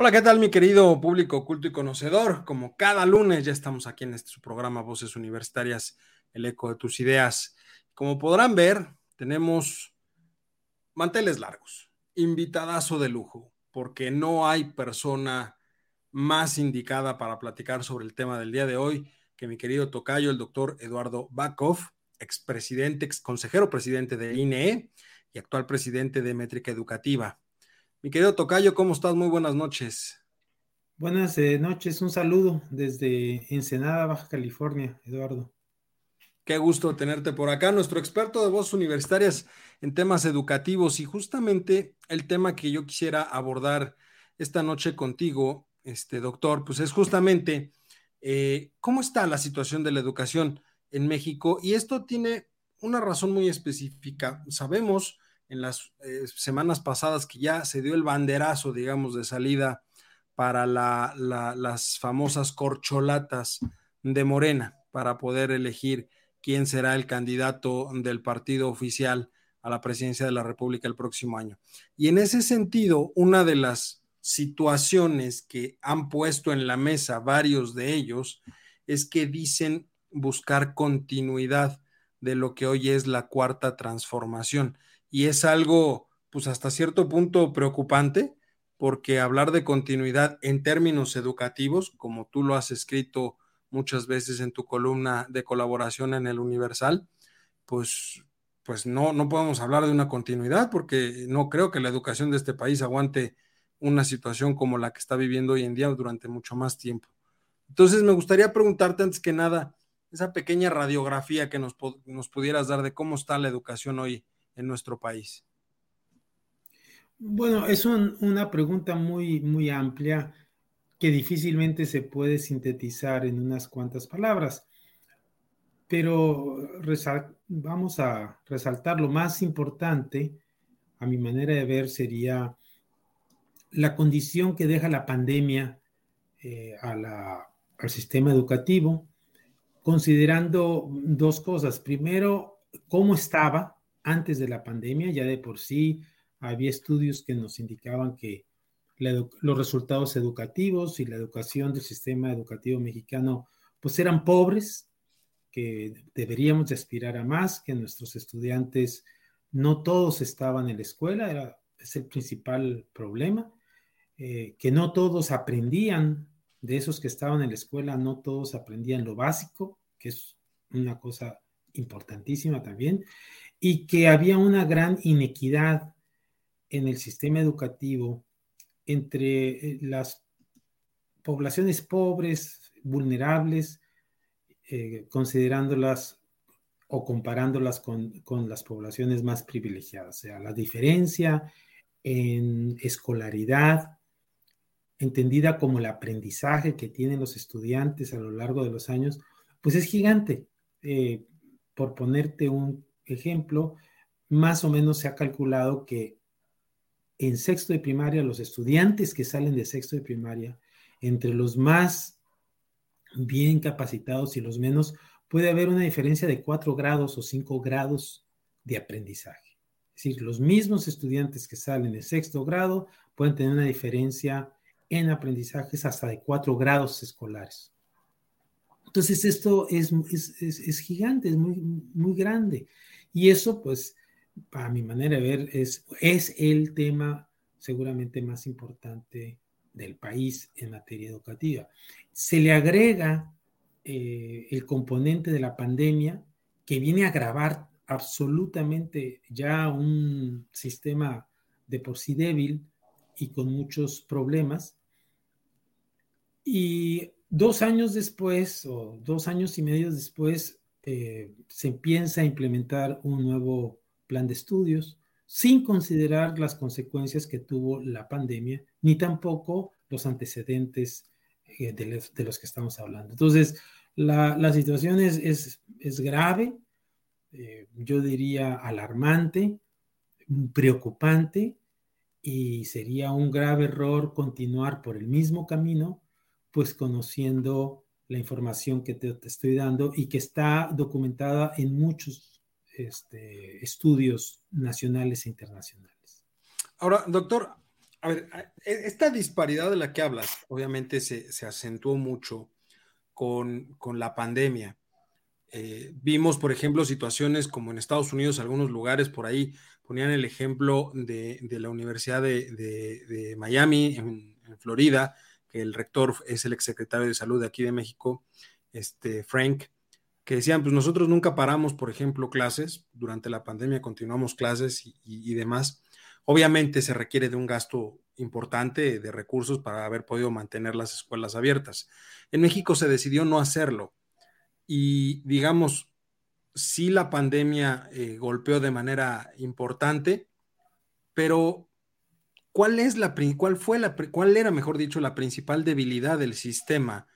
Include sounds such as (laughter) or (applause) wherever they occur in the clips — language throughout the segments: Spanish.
Hola, ¿qué tal mi querido público culto y conocedor? Como cada lunes ya estamos aquí en este su programa Voces Universitarias, el eco de tus ideas. Como podrán ver, tenemos manteles largos, invitadazo de lujo, porque no hay persona más indicada para platicar sobre el tema del día de hoy que mi querido tocayo, el doctor Eduardo Bakov, expresidente, ex consejero presidente de INE y actual presidente de Métrica Educativa. Mi querido Tocayo, ¿cómo estás? Muy buenas noches. Buenas eh, noches, un saludo desde Ensenada, Baja California, Eduardo. Qué gusto tenerte por acá, nuestro experto de voces universitarias en temas educativos y justamente el tema que yo quisiera abordar esta noche contigo, este doctor, pues es justamente eh, cómo está la situación de la educación en México y esto tiene una razón muy específica. Sabemos en las eh, semanas pasadas que ya se dio el banderazo, digamos, de salida para las famosas corcholatas de Morena para poder elegir quién será el candidato del partido oficial a la presidencia de la República el próximo año. Y en ese sentido, una de las situaciones que han puesto en la mesa varios de ellos es que dicen buscar continuidad de lo que hoy es la cuarta transformación y es algo, pues hasta cierto punto preocupante, porque hablar de continuidad en términos educativos, como tú lo has escrito muchas veces en tu columna de colaboración en el Universal, pues, pues no, no podemos hablar de una continuidad, porque no creo que la educación de este país aguante una situación como la que está viviendo hoy en día durante mucho más tiempo. Entonces, me gustaría preguntarte antes que nada, esa pequeña radiografía que nos, nos pudieras dar de cómo está la educación hoy en nuestro país? Bueno, es una pregunta muy, muy amplia que difícilmente se puede sintetizar en unas cuantas palabras, pero vamos a resaltar lo más importante, a mi manera de ver, sería la condición que deja la pandemia eh, al sistema educativo, considerando dos cosas. Primero, cómo estaba antes de la pandemia, ya de por sí había estudios que nos indicaban que los resultados educativos y la educación del sistema educativo mexicano pues eran pobres, que deberíamos de aspirar a más, que nuestros estudiantes no todos estaban en la escuela, era, es el principal problema, eh, que no todos aprendían, de esos que estaban en la escuela, no todos aprendían lo básico, que es una cosa importantísima también, y que había una gran inequidad en el sistema educativo entre eh, las poblaciones pobres, vulnerables, eh, considerándolas o comparándolas con, con, las poblaciones más privilegiadas. O sea, la diferencia en escolaridad, entendida como el aprendizaje que tienen los estudiantes a lo largo de los años, pues es gigante. Eh, por ponerte un ejemplo, más o menos se ha calculado que en sexto de primaria, los estudiantes que salen de sexto de primaria, entre los más bien capacitados y los menos, puede haber una diferencia de cuatro grados o cinco grados de aprendizaje. Es decir, los mismos estudiantes que salen de sexto grado pueden tener una diferencia en aprendizajes hasta de cuatro grados escolares. Entonces esto es, es, gigante, es muy, muy grande. Y eso, pues, para mi manera de ver, es, es el tema seguramente más importante del país en materia educativa. Se le agrega eh, el componente de la pandemia que viene a agravar absolutamente ya un sistema de por sí débil y con muchos problemas. Y dos años después, o dos años y medio después, eh, se empieza a implementar un nuevo plan de estudios sin considerar las consecuencias que tuvo la pandemia, ni tampoco los antecedentes eh, de, los, que estamos hablando. Entonces, la, situación es, es, grave, eh, yo diría alarmante, preocupante, y sería un grave error continuar por el mismo camino, pues conociendo la información que te, estoy dando y que está documentada en muchos este, estudios nacionales e internacionales. Ahora, doctor, a ver, e, esta disparidad de la que hablas, obviamente se, acentuó mucho con, la pandemia. Eh, vimos, por ejemplo, situaciones como en Estados Unidos, algunos lugares por ahí ponían el ejemplo de, la Universidad de, Miami, en, Florida, que el rector es el exsecretario de Salud de aquí de México, este Frank, que decían, pues nosotros nunca paramos, por ejemplo, clases, durante la pandemia continuamos clases y, demás. Obviamente se requiere de un gasto importante de recursos para haber podido mantener las escuelas abiertas. En México se decidió no hacerlo y digamos, sí la pandemia eh, golpeó de manera importante, pero ¿cuál es la cuál fue la cuál era, mejor dicho, la principal debilidad del sistema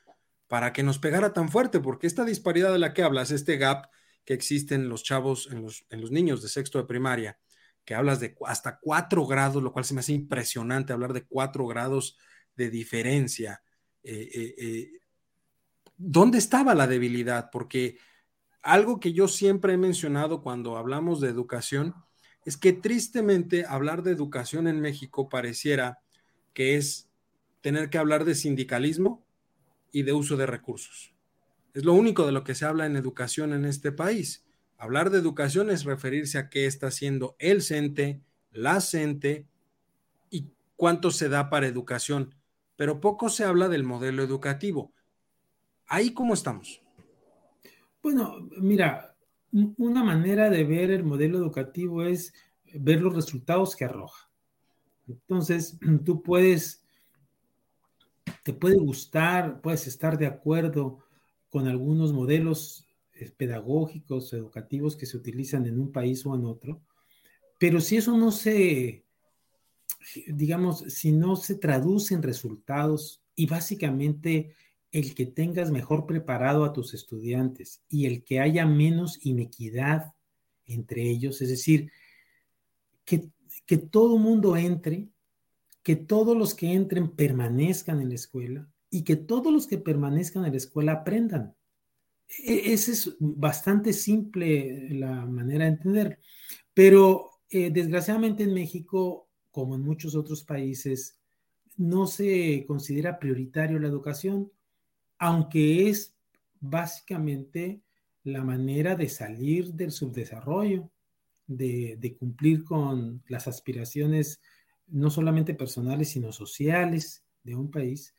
para que nos pegara tan fuerte? Porque esta disparidad de la que hablas, este gap que existe en los chavos, en los, en los niños de sexto de primaria, que hablas de hasta cuatro grados, lo cual se me hace impresionante hablar de cuatro grados de diferencia. Eh, eh, ¿Dónde estaba la debilidad? Porque algo que yo siempre he mencionado cuando hablamos de educación es que tristemente hablar de educación en México pareciera que es tener que hablar de sindicalismo y de uso de recursos. Es lo único de lo que se habla en educación en este país. Hablar de educación es referirse a qué está haciendo el CENTE, la CENTE y cuánto se da para educación, pero poco se habla del modelo educativo. Ahí cómo estamos. Bueno, mira, una manera de ver el modelo educativo es ver los resultados que arroja. Entonces, (clears throat) tú puedes, te puede gustar, puedes estar de acuerdo con algunos modelos eh, pedagógicos, educativos que se utilizan en un país o en otro, pero si eso no se, digamos, si no se traduce en resultados y básicamente el que tengas mejor preparado a tus estudiantes y el que haya menos inequidad entre ellos, es decir, que, que todo mundo entre, que todos los que entren permanezcan en la escuela y que todos los que permanezcan en la escuela aprendan. E, esa es bastante simple la manera de entender, pero eh, desgraciadamente en México, como en muchos otros países, no se considera prioritario la educación aunque es básicamente la manera de salir del subdesarrollo, de, cumplir con las aspiraciones no solamente personales, sino sociales de un país,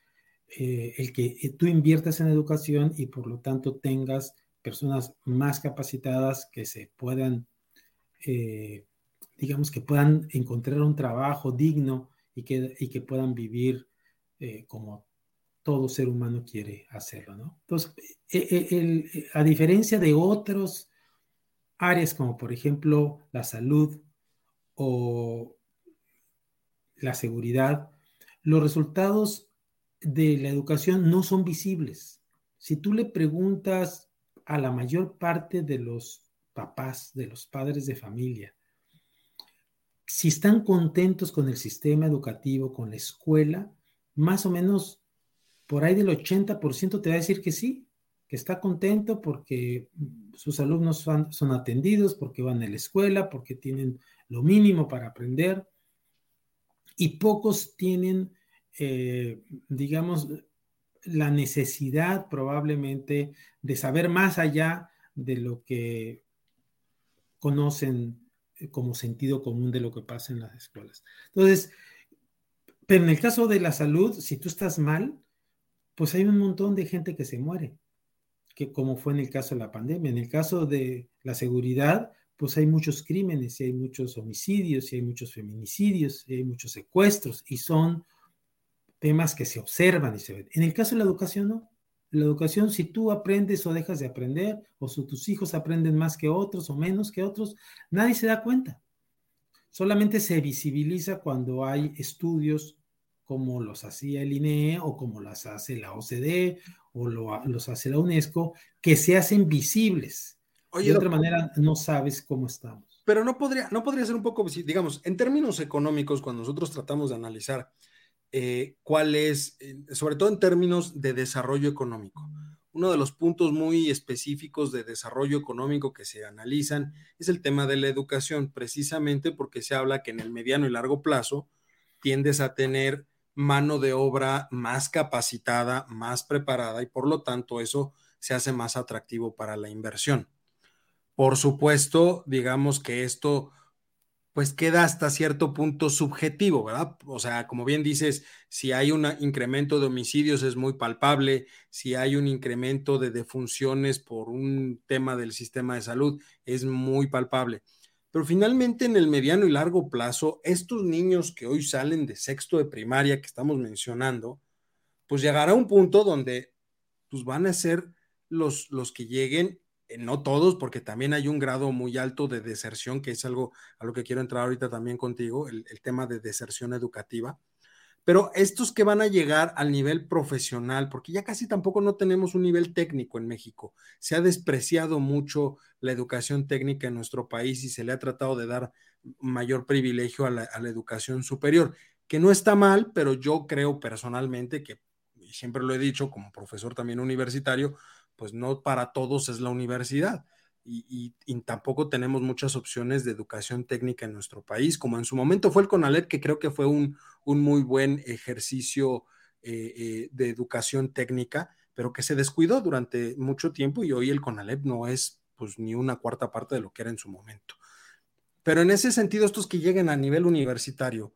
eh, el que eh, tú inviertas en educación y por lo tanto tengas personas más capacitadas que se puedan, eh, digamos, que puedan encontrar un trabajo digno y que, y que puedan vivir como todo ser humano quiere hacerlo, ¿no? Entonces, e, e, e, a diferencia de otras áreas como por ejemplo la salud o la seguridad, los resultados de la educación no son visibles. Si tú le preguntas a la mayor parte de los papás, de los padres de familia, si están contentos con el sistema educativo, con la escuela, más o menos por ahí del 80% te va a decir que sí, que está contento porque sus alumnos son, atendidos, porque van a la escuela, porque tienen lo mínimo para aprender. Y pocos tienen, eh, digamos, la necesidad probablemente de saber más allá de lo que conocen como sentido común de lo que pasa en las escuelas. Entonces, pero en el caso de la salud, si tú estás mal, pues hay un montón de gente que se muere. que como fue en el caso de la pandemia. En el caso de la seguridad, pues hay muchos crímenes, y hay muchos homicidios, y hay muchos feminicidios, y hay muchos secuestros, y son temas que se observan y se ven. En el caso de la educación, no. La educación, si tú aprendes o dejas de aprender, o si tus hijos aprenden más que otros o menos que otros, nadie se da cuenta. Solamente se visibiliza cuando hay estudios como los hacía el INE o como las hace la OCDE o los hace la UNESCO, que se hacen visibles. de otra manera, no sabes cómo estamos. Pero no podría, no podría ser un poco, digamos, en términos económicos, cuando nosotros tratamos de analizar eh, cuál es, eh, sobre todo en términos de desarrollo económico, uno de los puntos muy específicos de desarrollo económico que se analizan es el tema de la educación, precisamente porque se habla que en el mediano y largo plazo tiendes a tener mano de obra más capacitada, más preparada y por lo tanto eso se hace más atractivo para la inversión. Por supuesto, digamos que esto pues queda hasta cierto punto subjetivo, ¿verdad? O sea, como bien dices, si hay un incremento de homicidios es muy palpable, si hay un incremento de defunciones por un tema del sistema de salud es muy palpable. Pero finalmente en el mediano y largo plazo, estos niños que hoy salen de sexto de primaria que estamos mencionando, pues llegará un punto donde pues van a ser los, los que lleguen eh, no todos, porque también hay un grado muy alto de deserción, que es algo a lo que quiero entrar ahorita también contigo, el, tema de deserción educativa. Pero estos que van a llegar al nivel profesional, porque ya casi tampoco no tenemos un nivel técnico en México, se ha despreciado mucho la educación técnica en nuestro país y se le ha tratado de dar mayor privilegio a la, a la educación superior, que no está mal, pero yo creo personalmente que, y siempre lo he dicho como profesor también universitario, pues no para todos es la universidad. Y, tampoco tenemos muchas opciones de educación técnica en nuestro país, como en su momento fue el CONALEP, que creo que fue un, muy buen ejercicio eh, eh, de educación técnica, pero que se descuidó durante mucho tiempo y hoy el CONALEP no es pues ni una cuarta parte de lo que era en su momento. Pero en ese sentido, estos que lleguen a nivel universitario,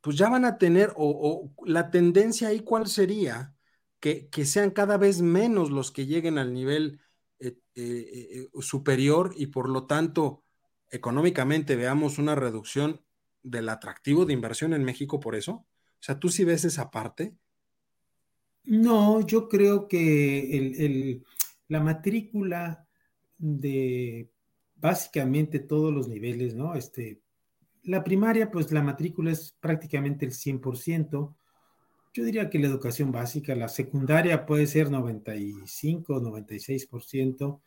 pues ya van a tener, o, o la tendencia ahí, ¿cuál sería? que, sean cada vez menos los que lleguen al nivel eh, eh, eh, superior y por lo tanto económicamente veamos una reducción del atractivo de inversión en México por eso? O sea, ¿tú sí ves esa parte? No, yo creo que la matrícula de básicamente todos los niveles, ¿no? Este, la primaria, pues la matrícula es prácticamente el 100%. Yo diría que la educación básica, la secundaria puede ser 95, 96%.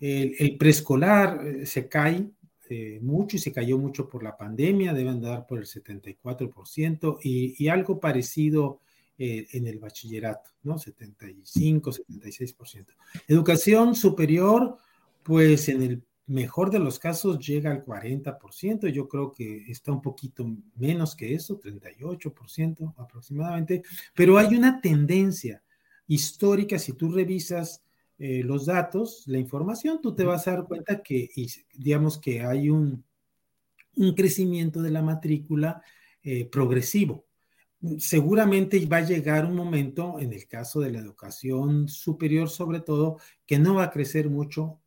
El, el preescolar eh, se cae eh, mucho y se cayó mucho por la pandemia, deben dar por el 74% y, y algo parecido eh, en el bachillerato, ¿no? 75, 76%. Educación superior, pues en el mejor de los casos llega al 40%, yo creo que está un poquito menos que eso, 38% aproximadamente, pero hay una tendencia histórica, si tú revisas eh, los datos, la información, tú te vas a dar cuenta que, digamos que hay un, un crecimiento de la matrícula eh, progresivo. Seguramente va a llegar un momento, en el caso de la educación superior sobre todo, que no va a crecer mucho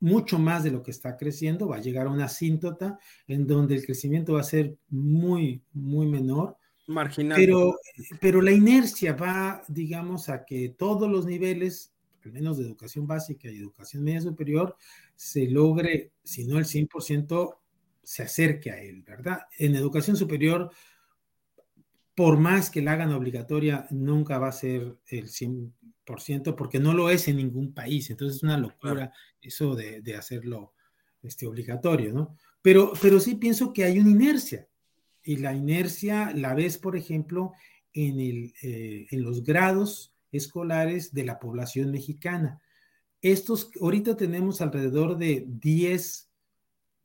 mucho más de lo que está creciendo, va a llegar a una asíntota en donde el crecimiento va a ser muy, muy menor. Marginal. Pero, pero la inercia va, digamos, a que todos los niveles, al menos de educación básica y educación media superior, se logre, si no el 100%, se acerque a él, ¿verdad? En educación superior, por más que la hagan obligatoria, nunca va a ser el 100%, porque no lo es en ningún país. Entonces es una locura eso de, hacerlo este, obligatorio, ¿no? Pero, pero sí pienso que hay una inercia. Y la inercia la ves, por ejemplo, en, el, eh, en los grados escolares de la población mexicana. Estos, ahorita tenemos alrededor de 10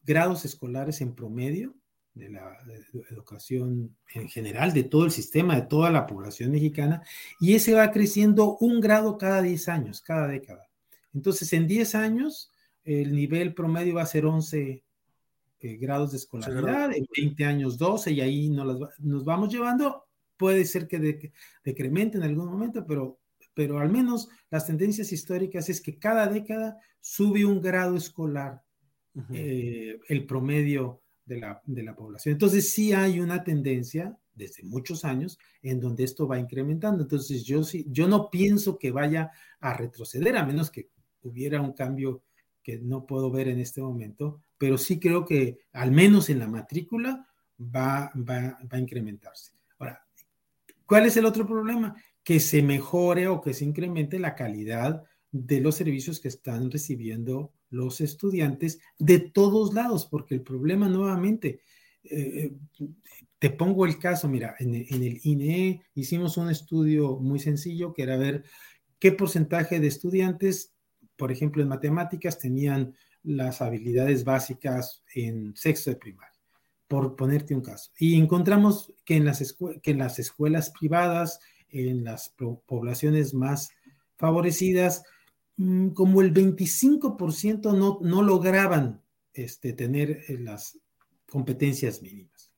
grados escolares en promedio de la educación en general, de todo el sistema, de toda la población mexicana, y ese va creciendo un grado cada 10 años, cada década. Entonces, en 10 años, el nivel promedio va a ser 11 eh, grados de escolaridad, en 20 años 12, y ahí nos, nos vamos llevando. Puede ser que decremente en algún momento, pero pero al menos las tendencias históricas es que cada década sube un grado escolar eh, el promedio de la, población. Entonces sí hay una tendencia desde muchos años en donde esto va incrementando. Entonces yo sí, yo no pienso que vaya a retroceder, a menos que hubiera un cambio que no puedo ver en este momento, pero sí creo que al menos en la matrícula va, va, va a incrementarse. Ahora, ¿cuál es el otro problema? Que se mejore o que se incremente la calidad de los servicios que están recibiendo los estudiantes de todos lados, porque el problema nuevamente, eh, te pongo el caso, mira, en, el INE hicimos un estudio muy sencillo que era ver qué porcentaje de estudiantes, por ejemplo, en matemáticas, tenían las habilidades básicas en sexto de primaria, por ponerte un caso. Y encontramos que en las, que en las escuelas privadas, en las poblaciones más favorecidas, como el 25% no, no lograban este, tener eh, las competencias mínimas.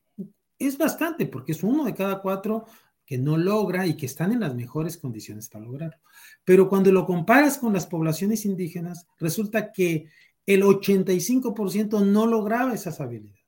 Es bastante, porque es uno de cada cuatro que no logra y que están en las mejores condiciones para lograrlo. Pero cuando lo comparas con las poblaciones indígenas, resulta que el 85% no lograba esas habilidades.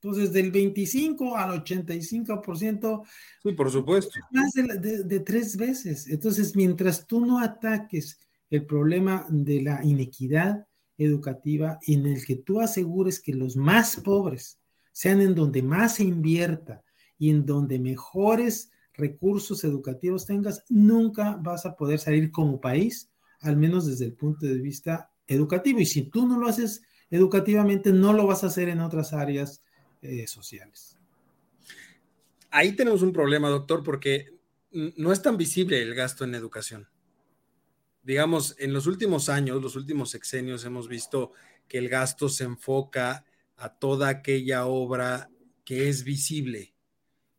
Entonces, del 25 al 85%. Sí, por supuesto. Más de, de tres veces. Entonces, mientras tú no ataques el problema de la inequidad educativa en el que tú asegures que los más pobres sean en donde más se invierta y en donde mejores recursos educativos tengas, nunca vas a poder salir como país, al menos desde el punto de vista educativo. Y si tú no lo haces educativamente, no lo vas a hacer en otras áreas eh, sociales. Ahí tenemos un problema, doctor, porque no es tan visible el gasto en educación digamos, en los últimos años, los últimos sexenios, hemos visto que el gasto se enfoca a toda aquella obra que es visible.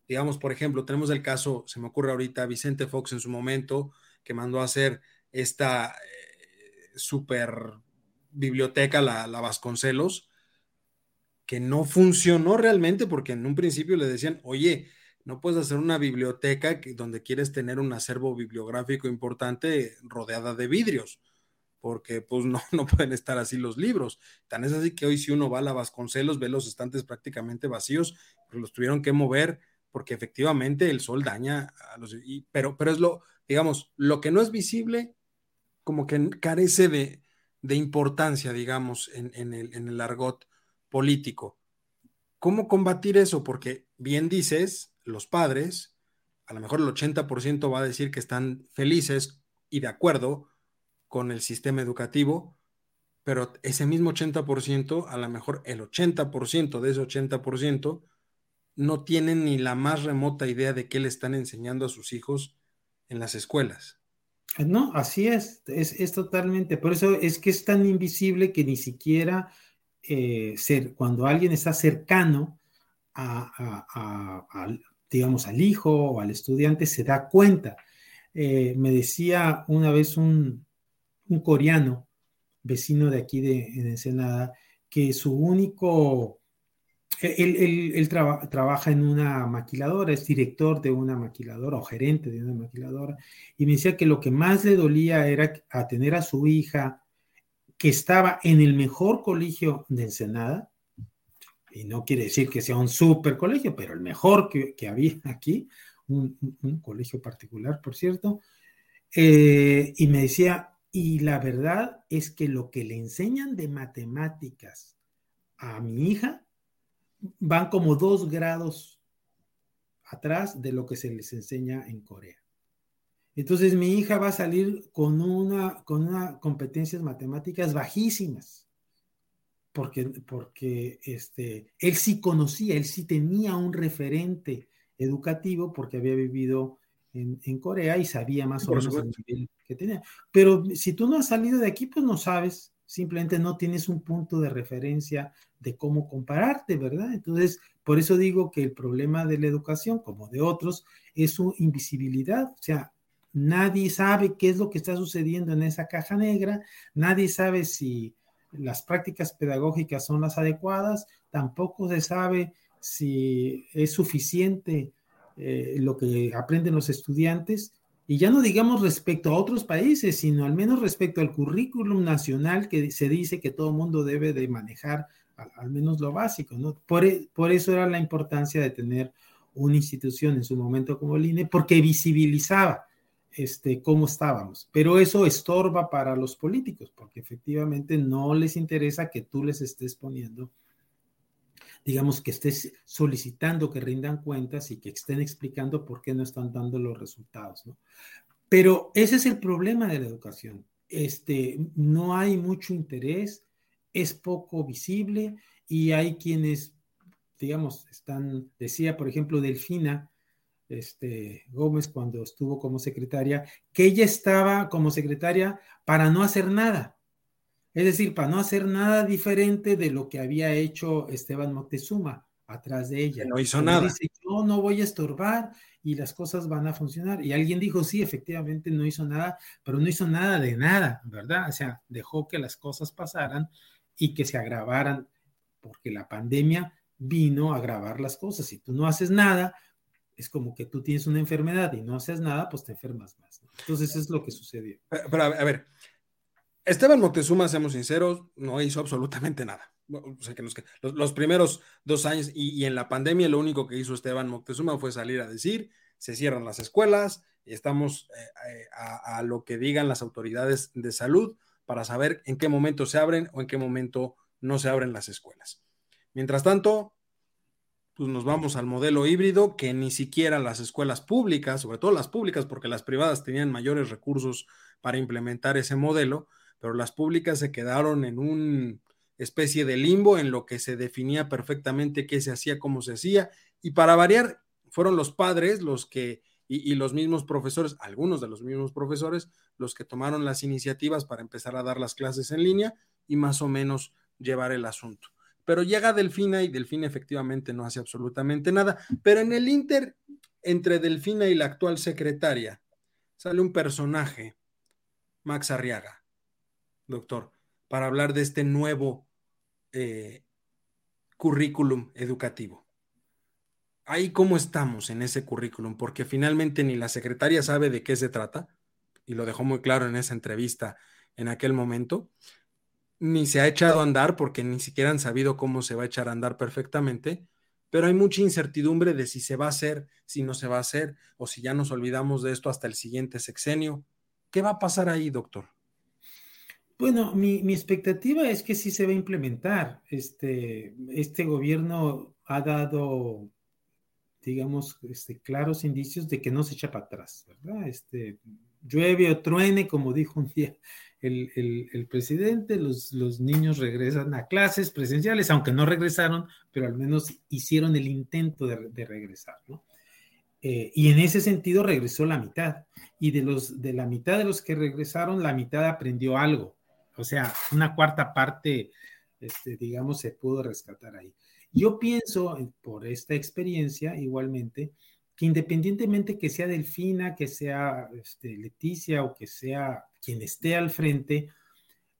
Digamos, por ejemplo, tenemos el caso, se me ocurre ahorita, Vicente Fox en su momento, que mandó a hacer esta eh, super biblioteca, la, la Vasconcelos, que no funcionó realmente porque en un principio le decían, oye, no puedes hacer una biblioteca donde quieres tener un acervo bibliográfico importante rodeada de vidrios, porque pues no, (laughs) no pueden estar así los libros. Tan es así que hoy si uno va a la Vasconcelos ve los estantes prácticamente vacíos, pero los tuvieron que mover porque efectivamente el sol daña a los... pero, pero es lo, digamos, lo que no es visible, como que carece de, importancia, digamos, en, el, en el argot político. ¿Cómo combatir eso? Porque bien dices, los padres, a lo mejor el 80% va a decir que están felices y de acuerdo con el sistema educativo, pero ese mismo 80%, a lo mejor el 80% de ese 80%, no tienen ni la más remota idea de qué le están enseñando a sus hijos en las escuelas. No, así es, es, totalmente, por eso es que es tan invisible que ni siquiera eh, ser, cuando alguien está cercano a, digamos, al hijo o al estudiante se da cuenta. Eh, me decía una vez un, coreano, vecino de aquí de en Ensenada, que su único, él, trabaja en una maquiladora, es director de una maquiladora o gerente de una maquiladora, y me decía que lo que más le dolía era tener a su hija que estaba en el mejor colegio de Ensenada, y no quiere decir que sea un super colegio, pero el mejor que, había aquí, un, colegio particular, por cierto, eh, y me decía, y la verdad es que lo que le enseñan de matemáticas a mi hija van como dos grados atrás de lo que se les enseña en Corea. Entonces mi hija va a salir con una, con una competencias matemáticas bajísimas porque, porque este, él sí conocía, él sí tenía un referente educativo porque había vivido en, en Corea y sabía más o menos el nivel que tenía. Pero si tú no has salido de aquí, pues no sabes, simplemente no tienes un punto de referencia de cómo compararte, ¿verdad? Entonces, por eso digo que el problema de la educación, como de otros, es su invisibilidad, o sea, nadie sabe qué es lo que está sucediendo en esa caja negra, nadie sabe si las prácticas pedagógicas son las adecuadas, tampoco se sabe si es suficiente eh, lo que aprenden los estudiantes Y ya no digamos respecto a otros países, sino al menos respecto al currículum nacional que se dice que todo mundo debe de manejar al, menos lo básico, ¿no? Por, e, por, eso era la importancia de tener una institución en su momento como el INE, porque visibilizaba este, cómo estábamos. Pero eso estorba para los políticos, porque efectivamente no les interesa que tú les estés poniendo, digamos, que estés solicitando que rindan cuentas y que estén explicando por qué no están dando los resultados, ¿no? Pero ese es el problema de la educación. Este, no hay mucho interés, es poco visible y hay quienes, digamos, están, decía, por ejemplo, Delfina este, Gómez cuando estuvo como secretaria, que ella estaba como secretaria para no hacer nada. Es decir, para no hacer nada diferente de lo que había hecho Esteban Moctezuma atrás de ella. No hizo nada. Dice, yo no voy a estorbar y las cosas van a funcionar. Y alguien dijo, sí, efectivamente no hizo nada, pero no hizo nada de nada, ¿verdad? O sea, dejó que las cosas pasaran y que se agravaran, porque la pandemia vino a agravar las cosas. Si tú no haces nada, es como que tú tienes una enfermedad y no haces nada, pues te enfermas más. Entonces, es lo que sucedió. Pero, a ver, Esteban Moctezuma, seamos sinceros, no hizo absolutamente nada. O sea, que los, primeros dos años y, en la pandemia lo único que hizo Esteban Moctezuma fue salir a decir, se cierran las escuelas, y estamos eh, eh, a, lo que digan las autoridades de salud, para saber en qué momento se abren o en qué momento no se abren las escuelas. Mientras tanto, pues nos vamos al modelo híbrido que ni siquiera las escuelas públicas, sobre todo las públicas, porque las privadas tenían mayores recursos para implementar ese modelo, pero las públicas se quedaron en una especie de limbo en lo que se definía perfectamente qué se hacía, cómo se hacía, y para variar, fueron los padres los que y, los mismos profesores, algunos de los mismos profesores, los que tomaron las iniciativas para empezar a dar las clases en línea y más o menos llevar el asunto. Pero llega Delfina y Delfina efectivamente no hace absolutamente nada. Pero en el Inter, entre Delfina y la actual secretaria, sale un personaje, Max Arriaga, doctor, para hablar de este nuevo eh, currículum educativo ahí cómo estamos en ese currículum, porque finalmente ni la secretaria sabe de qué se trata, y lo dejó muy claro en esa entrevista en aquel momento, ni se ha echado a andar porque ni siquiera han sabido cómo se va a echar a andar perfectamente, pero hay mucha incertidumbre de si se va a hacer, si no se va a hacer, o si ya nos olvidamos de esto hasta el siguiente sexenio. ¿Qué va a pasar ahí, doctor? Bueno, mi, mi expectativa es que sí se va a implementar. Este, este gobierno ha dado digamos, este, claros indicios de que no se echa para atrás, ¿verdad? Este, llueve o truene, como dijo un día el, presidente, los, los, niños regresan a clases presenciales, aunque no regresaron, pero al menos hicieron el intento de, regresar, ¿no? Eh, y en ese sentido regresó la mitad. Y de, los, de la mitad de los que regresaron, la mitad aprendió algo. O sea, una cuarta parte, este, digamos, se pudo rescatar ahí. Yo pienso, por esta experiencia, igualmente, que independientemente que sea Delfina, que sea este, Leticia o que sea quien esté al frente,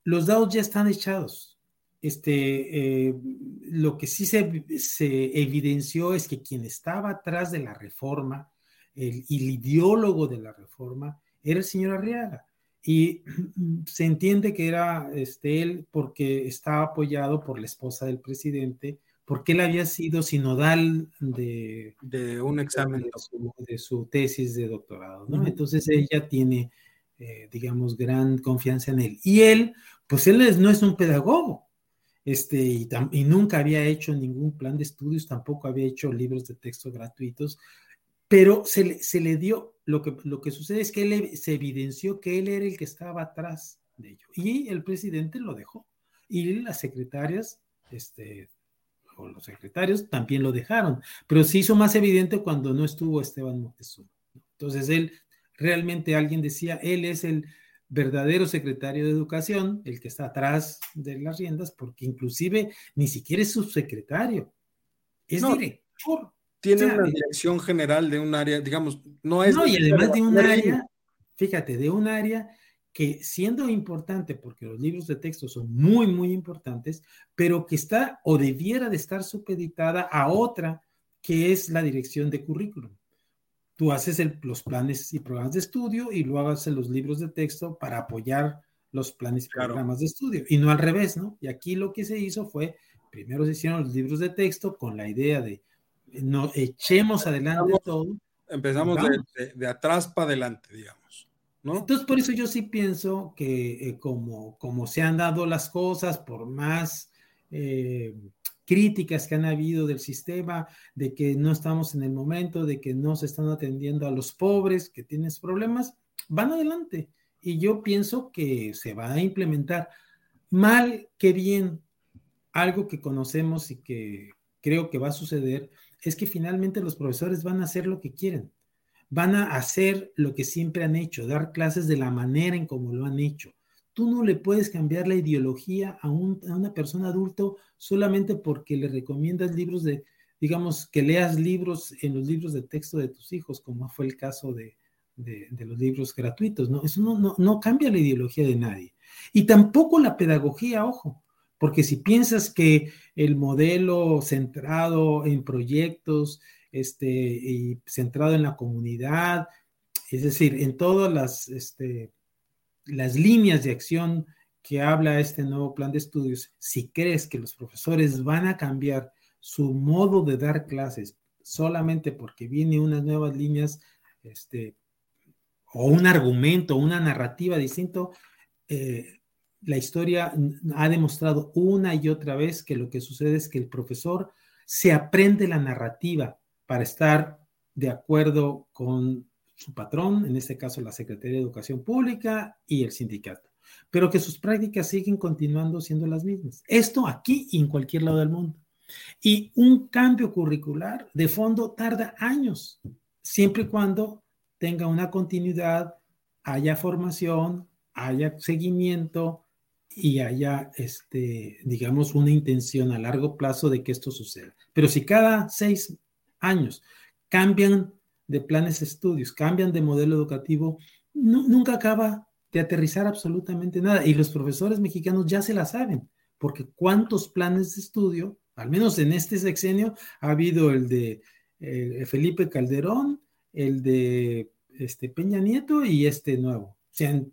los dados ya están echados. Este, eh, lo que sí se, se, evidenció es que quien estaba atrás de la reforma, el, el ideólogo de la reforma, era el señor Arriaga. Y (clears throat) se entiende que era este, él porque estaba apoyado por la esposa del presidente, porque él había sido sinodal de, de un examen de su, tesis de doctorado, ¿no? Entonces ella tiene, eh, digamos, gran confianza en él. Y él, pues él no es un pedagogo, este, y, nunca había hecho ningún plan de estudios, tampoco había hecho libros de texto gratuitos, pero se le, se le dio, lo que, lo que sucede es que él se evidenció que él era el que estaba atrás de ello, y el presidente lo dejó, y las secretarias, este, o los secretarios también lo dejaron, pero se hizo más evidente cuando no estuvo Esteban Moctezuma. Entonces él, realmente alguien decía, él es el verdadero secretario de educación, el que está atrás de las riendas, porque inclusive ni siquiera es subsecretario, es director. Tiene una dirección general de un área, digamos, no es... No, y además de un área, fíjate, de un área que siendo importante, porque los libros de texto son muy, muy importantes, pero que está o debiera de estar supeditada a otra que es la dirección de currículum. Tú haces los planes y programas de estudio y luego haces los libros de texto para apoyar los planes y programas de estudio, y no al revés, ¿no? Y aquí lo que se hizo fue, primero se hicieron los libros de texto con la idea de, no, echemos adelante todo. Empezamos de, atrás para adelante, digamos. ¿no? Entonces, por eso yo sí pienso que eh, como, como se han dado las cosas, por más eh, críticas que han habido del sistema, de que no estamos en el momento, de que no se están atendiendo a los pobres que tienen problemas, van adelante y yo pienso que se va a implementar mal que bien. Algo que conocemos y que creo que va a suceder es que finalmente los profesores van a hacer lo que quieren. Van a hacer lo que siempre han hecho, dar clases de la manera en como lo han hecho. Tú no le puedes cambiar la ideología a, a una persona adulto solamente porque le recomiendas libros de, digamos, que leas libros en los libros de texto de tus hijos, como fue el caso de, de, los libros gratuitos, ¿no? Eso no, no, cambia la ideología de nadie. Y tampoco la pedagogía, ojo, porque si piensas que el modelo centrado en proyectos, este, y centrado en la comunidad, es decir, en todas las, este, las líneas de acción que habla este nuevo plan de estudios, si crees que los profesores van a cambiar su modo de dar clases solamente porque viene unas nuevas líneas este, o un argumento, una narrativa distinto, eh, la historia ha demostrado una y otra vez que lo que sucede es que el profesor se aprende la narrativa para estar de acuerdo con su patrón, en este caso la Secretaría de Educación Pública y el sindicato, pero que sus prácticas siguen continuando siendo las mismas. Esto aquí y en cualquier lado del mundo. Y un cambio curricular de fondo tarda años, siempre y cuando tenga una continuidad, haya formación, haya seguimiento y haya, este, digamos, una intención a largo plazo de que esto suceda. Pero si cada seis años cambian de planes de estudios, cambian de modelo educativo, nunca acaba de aterrizar absolutamente nada. Y los profesores mexicanos ya se la saben, porque cuántos planes de estudio, al menos en este sexenio, ha habido el de eh, Felipe Calderón, el de este, Peña Nieto y este nuevo. O sea, en,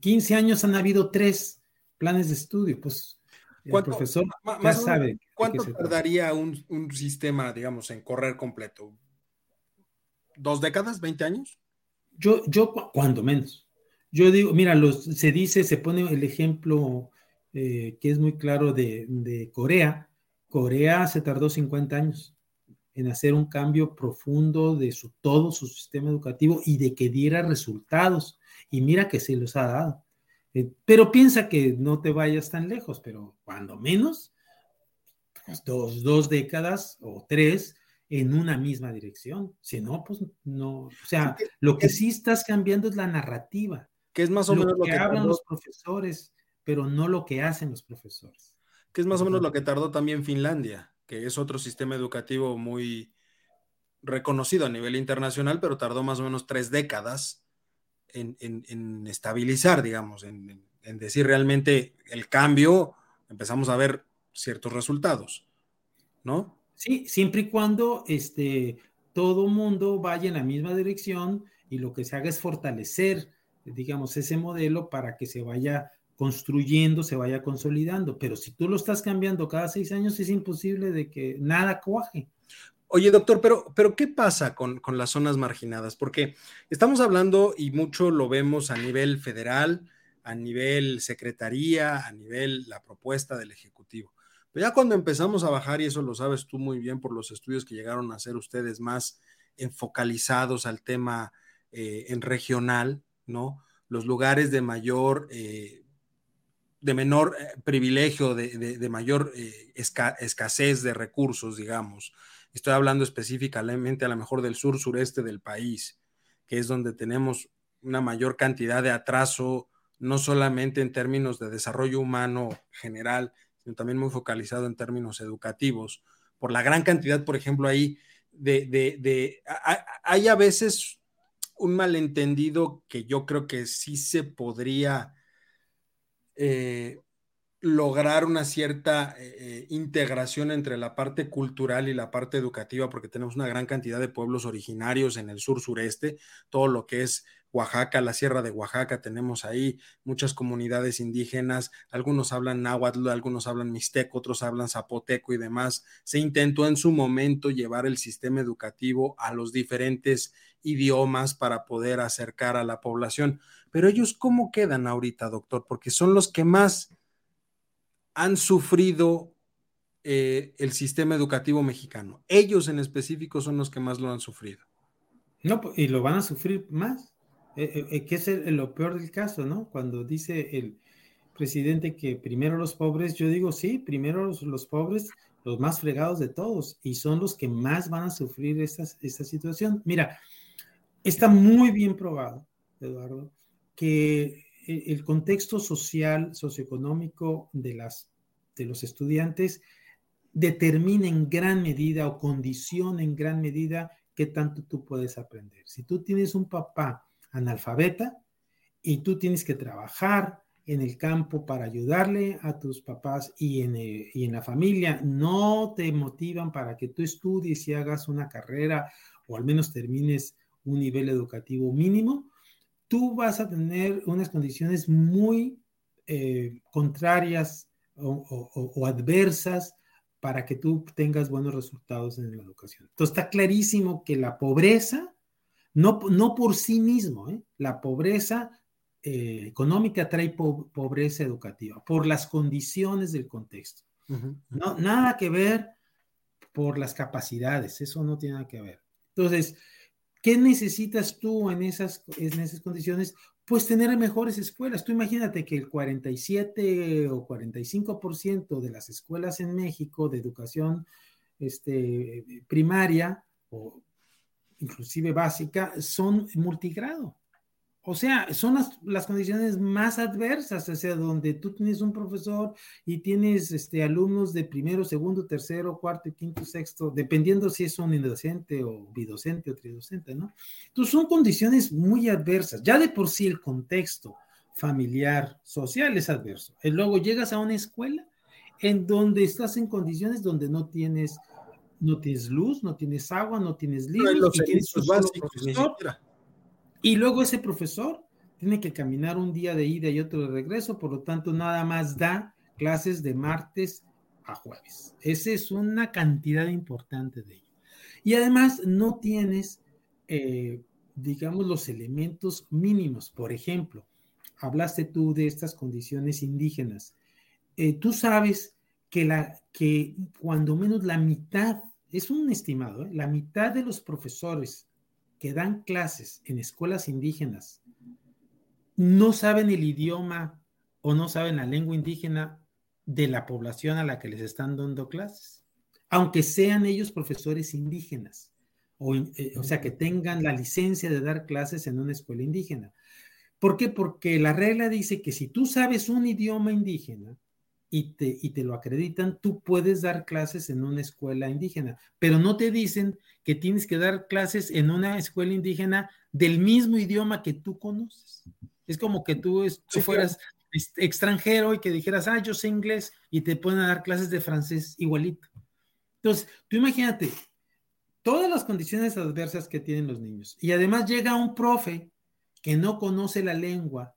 15 años han habido tres planes de estudio, pues el profesor ya sabe. ¿Cuánto tardaría un, un, sistema, digamos, en correr completo? ¿Dos décadas? ¿20 años? Yo, yo, cuando menos. Yo digo, mira, los, se dice, se pone el ejemplo eh, que es muy claro de, de Corea. Corea se tardó 50 años en hacer un cambio profundo de su, todo su sistema educativo y de que diera resultados. Y mira que se los ha dado. Eh, pero piensa que no te vayas tan lejos, pero cuando menos, pues dos, dos décadas o tres en una misma dirección. Si no, pues no. O sea, lo que sí estás cambiando es la narrativa. Que es más o menos lo que, hablan los profesores, pero no lo que hacen los profesores. Que es más o menos lo que tardó también Finlandia que es otro sistema educativo muy reconocido a nivel internacional, pero tardó más o menos tres décadas en, estabilizar, digamos, en, decir realmente el cambio, empezamos a ver ciertos resultados, ¿no? Sí, siempre y cuando este, todo mundo vaya en la misma dirección y lo que se haga es fortalecer, digamos, ese modelo para que se vaya construyendo, se vaya consolidando. Pero si tú lo estás cambiando cada seis años, es imposible de que nada cuaje. Oye, doctor, pero, pero ¿qué pasa con, con, las zonas marginadas? Porque estamos hablando y mucho lo vemos a nivel federal, a nivel secretaría, a nivel la propuesta del Ejecutivo. Pero ya cuando empezamos a bajar, y eso lo sabes tú muy bien por los estudios que llegaron a hacer ustedes más enfocalizados al tema eh, en regional, ¿no? Los lugares de mayor eh, de menor eh, privilegio, de, mayor eh, escasez de recursos, digamos. Estoy hablando específicamente a lo mejor del sur sureste del país, que es donde tenemos una mayor cantidad de atraso, no solamente en términos de desarrollo humano general, sino también muy focalizado en términos educativos, por la gran cantidad, por ejemplo, ahí de, de hay a veces un malentendido que yo creo que sí se podría eh, lograr una cierta eh, eh, integración entre la parte cultural y la parte educativa, porque tenemos una gran cantidad de pueblos originarios en el sur sureste, todo lo que es Oaxaca, la Sierra de Oaxaca, tenemos ahí muchas comunidades indígenas, algunos hablan náhuatl, algunos hablan mixteco, otros hablan zapoteco y demás. Se intentó en su momento llevar el sistema educativo a los diferentes idiomas para poder acercar a la población. Pero ellos, ¿cómo quedan ahorita, doctor? Porque son los que más han sufrido eh, el sistema educativo mexicano. Ellos en específico son los que más lo han sufrido. No, y lo van a sufrir más. Eh, eh, que es lo peor del caso, ¿no? Cuando dice el presidente que primero los pobres, yo digo, sí, primero los, pobres, los más fregados de todos, y son los que más van a sufrir esta, esta situación. Mira, está muy bien probado, Eduardo, que el contexto social, socioeconómico de, las, de los estudiantes determina en gran medida o condiciona en gran medida qué tanto tú puedes aprender. Si tú tienes un papá analfabeta y tú tienes que trabajar en el campo para ayudarle a tus papás y en, eh, y en la familia, no te motivan para que tú estudies y hagas una carrera o al menos termines un nivel educativo mínimo, tú vas a tener unas condiciones muy eh, contrarias o, adversas para que tú tengas buenos resultados en la educación. Entonces está clarísimo que la pobreza no, no por sí mismo, ¿eh? la pobreza eh, económica trae pobreza educativa, por las condiciones del contexto. no, nada que ver por las capacidades, eso no tiene nada que ver. Entonces, ¿qué necesitas tú en esas, en esas condiciones? Pues tener mejores escuelas. Tú imagínate que el 47 o 45% de las escuelas en México de educación este, primaria o inclusive básica, son multigrado. O sea, son las, condiciones más adversas, o sea, donde tú tienes un profesor y tienes este, alumnos de primero, segundo, tercero, cuarto, quinto, sexto, dependiendo si es un indocente o bidocente o tridocente, ¿no? Entonces son condiciones muy adversas. Ya de por sí el contexto familiar, social es adverso. Y luego llegas a una escuela en donde estás en condiciones donde no tienes no tienes luz, no tienes agua, no tienes libros, y tienes un profesor. Y luego ese profesor tiene que caminar un día de ida y otro de regreso, por lo tanto, nada más da clases de martes a jueves. Esa es una cantidad importante de ello. Y además no tienes, eh, digamos, los elementos mínimos. Por ejemplo, hablaste tú de estas condiciones indígenas. Eh, tú sabes que, la, que cuando menos la mitad es un estimado, ¿eh? la mitad de los profesores que dan clases en escuelas indígenas no saben el idioma o no saben la lengua indígena de la población a la que les están dando clases, aunque sean ellos profesores indígenas, o, eh, o sea, que tengan la licencia de dar clases en una escuela indígena. ¿Por qué? Porque la regla dice que si tú sabes un idioma indígena, y te, y te lo acreditan, tú puedes dar clases en una escuela indígena, pero no te dicen que tienes que dar clases en una escuela indígena del mismo idioma que tú conoces. Es como que tú, fueras extranjero y que dijeras, ah, yo sé inglés y te pueden dar clases de francés igualito. Entonces, tú imagínate todas las condiciones adversas que tienen los niños y además llega un profe que no conoce la lengua,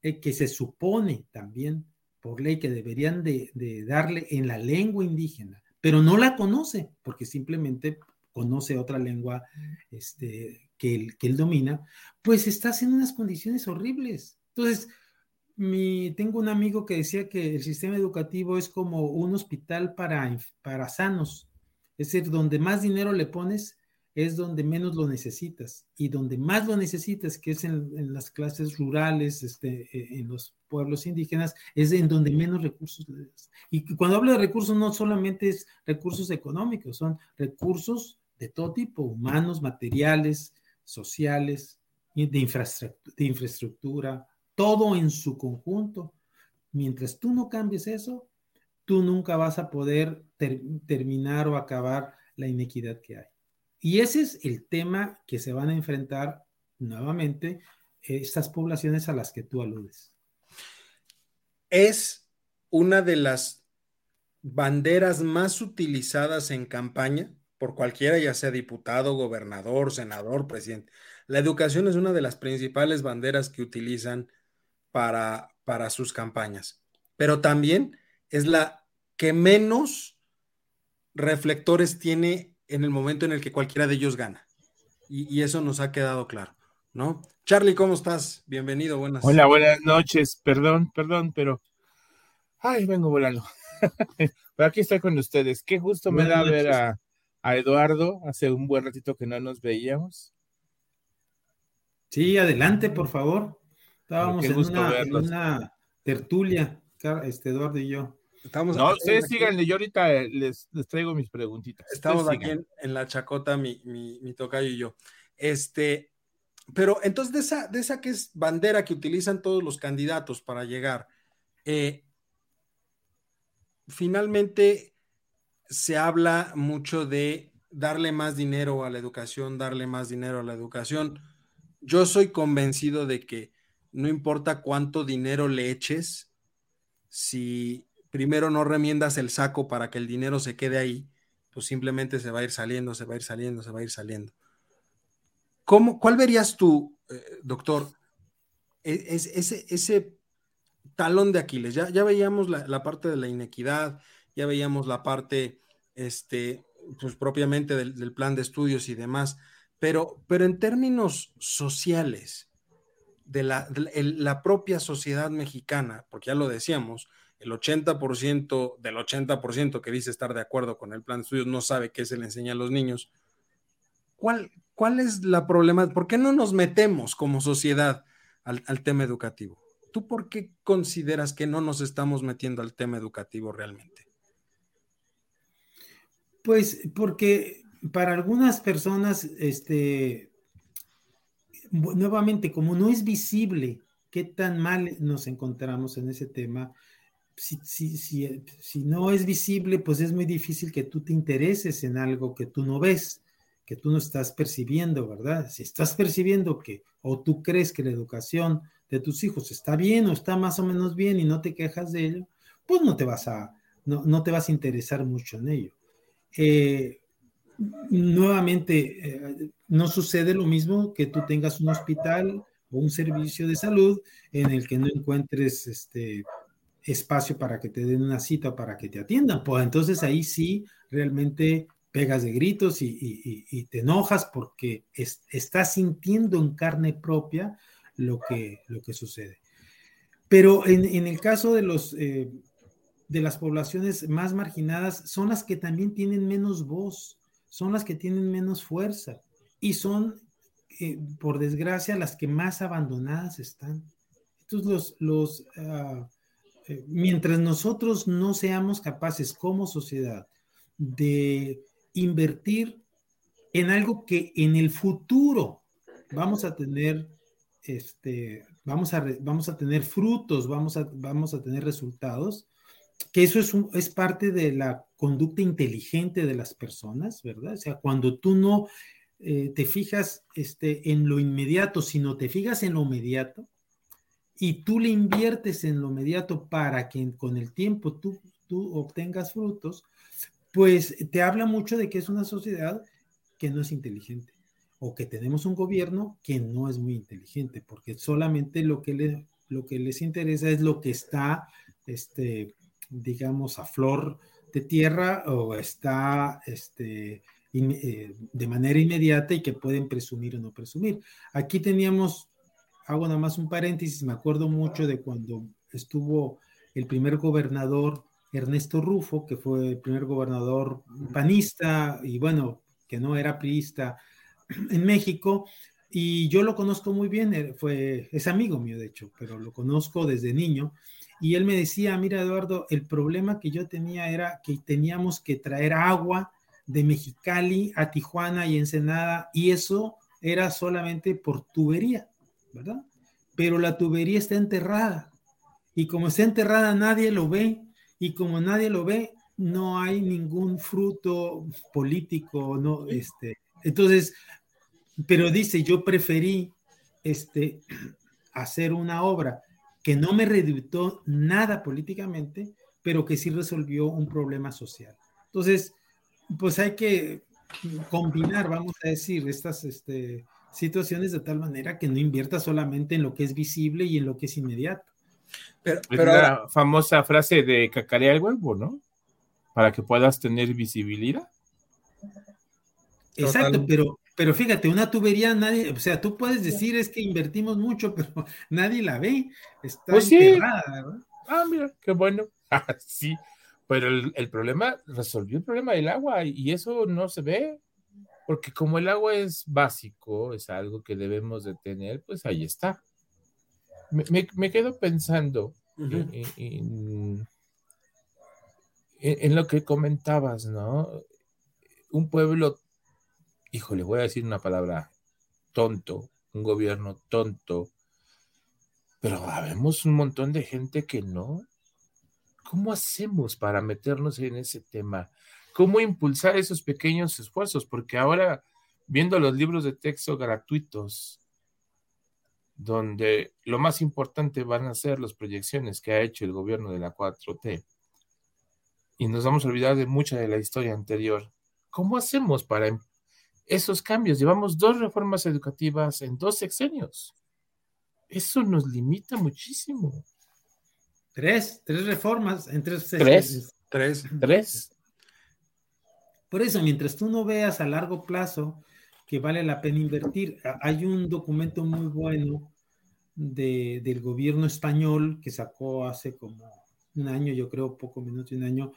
eh, que se supone también por ley que deberían de, darle en la lengua indígena, pero no la conoce porque simplemente conoce otra lengua este, que, él, domina, pues estás en unas condiciones horribles. Entonces, mi, tengo un amigo que decía que el sistema educativo es como un hospital para, para sanos, es decir, donde más dinero le pones, es donde menos lo necesitas y donde más lo necesitas, que es en, las clases rurales, este, e, en los pueblos indígenas, es en donde menos recursos. Y cuando hablo de recursos, no solamente es recursos económicos, son recursos de todo tipo, humanos, materiales, sociales, de infraestructura, de infraestructura todo en su conjunto. Mientras tú no cambies eso, tú nunca vas a poder terminar o acabar la inequidad que hay. Y ese es el tema que se van a enfrentar nuevamente estas poblaciones a las que tú aludes. Es una de las banderas más utilizadas en campaña por cualquiera, ya sea diputado, gobernador, senador, presidente. La educación es una de las principales banderas que utilizan para, para sus campañas, pero también es la que menos reflectores tiene en el momento en el que cualquiera de ellos gana. Y, eso nos ha quedado claro, ¿no? Charlie, ¿cómo estás? Bienvenido, buenas Hola, buenas noches. Perdón, perdón, pero. Ay, vengo volando. (laughs) pero aquí estoy con ustedes. Qué gusto me da ver a, a Eduardo. Hace un buen ratito que no nos veíamos. Sí, adelante, por favor. Estábamos en una, tertulia, este Eduardo y yo. Estamos no, ustedes síganle, yo ahorita les, traigo mis preguntitas. Estamos aquí en, la chacota, mi, mi, tocayo y yo. Este, pero entonces de esa, de esa que es bandera que utilizan todos los candidatos para llegar, eh, finalmente se habla mucho de darle más dinero a la educación, darle más dinero a la educación. Yo soy convencido de que no importa cuánto dinero le eches, si primero no remiendas el saco para que el dinero se quede ahí, pues simplemente se va a ir saliendo, se va a ir saliendo, se va a ir saliendo. ¿Cómo, ¿Cuál verías tú, eh, doctor, e, ese, ese talón de Aquiles? Ya, ya veíamos la parte de la inequidad, ya veíamos la parte, este, pues propiamente del, plan de estudios y demás, pero, pero en términos sociales, de la, la propia sociedad mexicana, porque ya lo decíamos, el 80% del 80% que dice estar de acuerdo con el plan de estudios no sabe qué se le enseña a los niños. ¿Cuál, cuál es la problema? ¿Por qué no nos metemos como sociedad al, al tema educativo? ¿Tú por qué consideras que no nos estamos metiendo al tema educativo realmente? Pues porque para algunas personas, este, nuevamente, como no es visible qué tan mal nos encontramos en ese tema, si, si, si, si, no es visible, pues es muy difícil que tú te intereses en algo que tú no ves, que tú no estás percibiendo, ¿verdad? Si estás percibiendo que, o tú crees que la educación de tus hijos está bien o está más o menos bien y no te quejas de ello, pues no te vas a, no, no te vas a interesar mucho en ello. Eh, nuevamente, eh, no sucede lo mismo que tú tengas un hospital o un servicio de salud en el que no encuentres este espacio para que te den una cita para que te atiendan. Pues entonces ahí sí realmente pegas de gritos y, te enojas porque estás sintiendo en carne propia lo que, lo que sucede. Pero en, el caso de los eh, de las poblaciones más marginadas son las que también tienen menos voz, son las que tienen menos fuerza y son, eh, por desgracia, las que más abandonadas están. Entonces, los, los ah, eh, mientras nosotros no seamos capaces como sociedad de invertir en algo que en el futuro vamos a tener este, vamos a, vamos a tener frutos, vamos a, vamos a tener resultados, que eso es, es parte de la conducta inteligente de las personas, ¿verdad? O sea, cuando tú no eh, te fijas este, en lo inmediato, sino te fijas en lo inmediato y tú le inviertes en lo inmediato para que con el tiempo tú, obtengas frutos, pues te habla mucho de que es una sociedad que no es inteligente o que tenemos un gobierno que no es muy inteligente, porque solamente lo que, le, lo que les interesa es lo que está este, digamos, a flor de tierra o está este, eh, de manera inmediata y que pueden presumir o no presumir. Aquí teníamos, hago nada más un paréntesis, me acuerdo mucho de cuando estuvo el primer gobernador Ernesto Rufo, que fue el primer gobernador panista y bueno, que no era priista en México, y yo lo conozco muy bien, fue, es amigo mío de hecho, pero lo conozco desde niño, y él me decía, mira Eduardo, el problema que yo tenía era que teníamos que traer agua de Mexicali a Tijuana y Ensenada y eso era solamente por tubería, ¿verdad? Pero la tubería está enterrada y como está enterrada nadie lo ve y como nadie lo ve no hay ningún fruto político, no, este, entonces, pero dice, yo preferí, este, (clears throat) hacer una obra que no me reditó nada políticamente pero que sí resolvió un problema social. Entonces, pues hay que combinar, vamos a decir, estas este, situaciones de tal manera que no invierta solamente en lo que es visible y en lo que es inmediato. Pero, la famosa frase de cacarea el huevo, ¿no? Para que puedas tener visibilidad. Exacto, pero, pero fíjate, una tubería, nadie, o sea, tú puedes decir es que invertimos mucho, (laughs) pero nadie la ve. Está pues enterrada, Ah, mira, qué bueno. (laughs) sí, pero el, problema, resolvió el problema del agua y eso no se ve, porque como el agua es básico, es algo que debemos de tener, pues ahí está. Me, quedo pensando en, en, lo que comentabas, ¿no? Un pueblo, híjole, voy a decir una palabra, tonto, un gobierno tonto, pero habemos un montón de gente que no, ¿Cómo hacemos para meternos en ese tema? ¿Cómo impulsar esos pequeños esfuerzos? Porque ahora, viendo los libros de texto gratuitos, donde lo más importante van a ser las proyecciones que ha hecho el gobierno de la 4T, y nos vamos a olvidar de mucha de la historia anterior. ¿Cómo hacemos para em-, esos cambios? Llevamos dos reformas educativas en dos sexenios. Eso nos limita muchísimo. Tres, tres reformas en tres. Tres, tres, tres. Por eso, mientras tú no veas a largo plazo que vale la pena invertir, hay un documento muy bueno de, del gobierno español que sacó hace como un año, yo creo, poco menos de un año,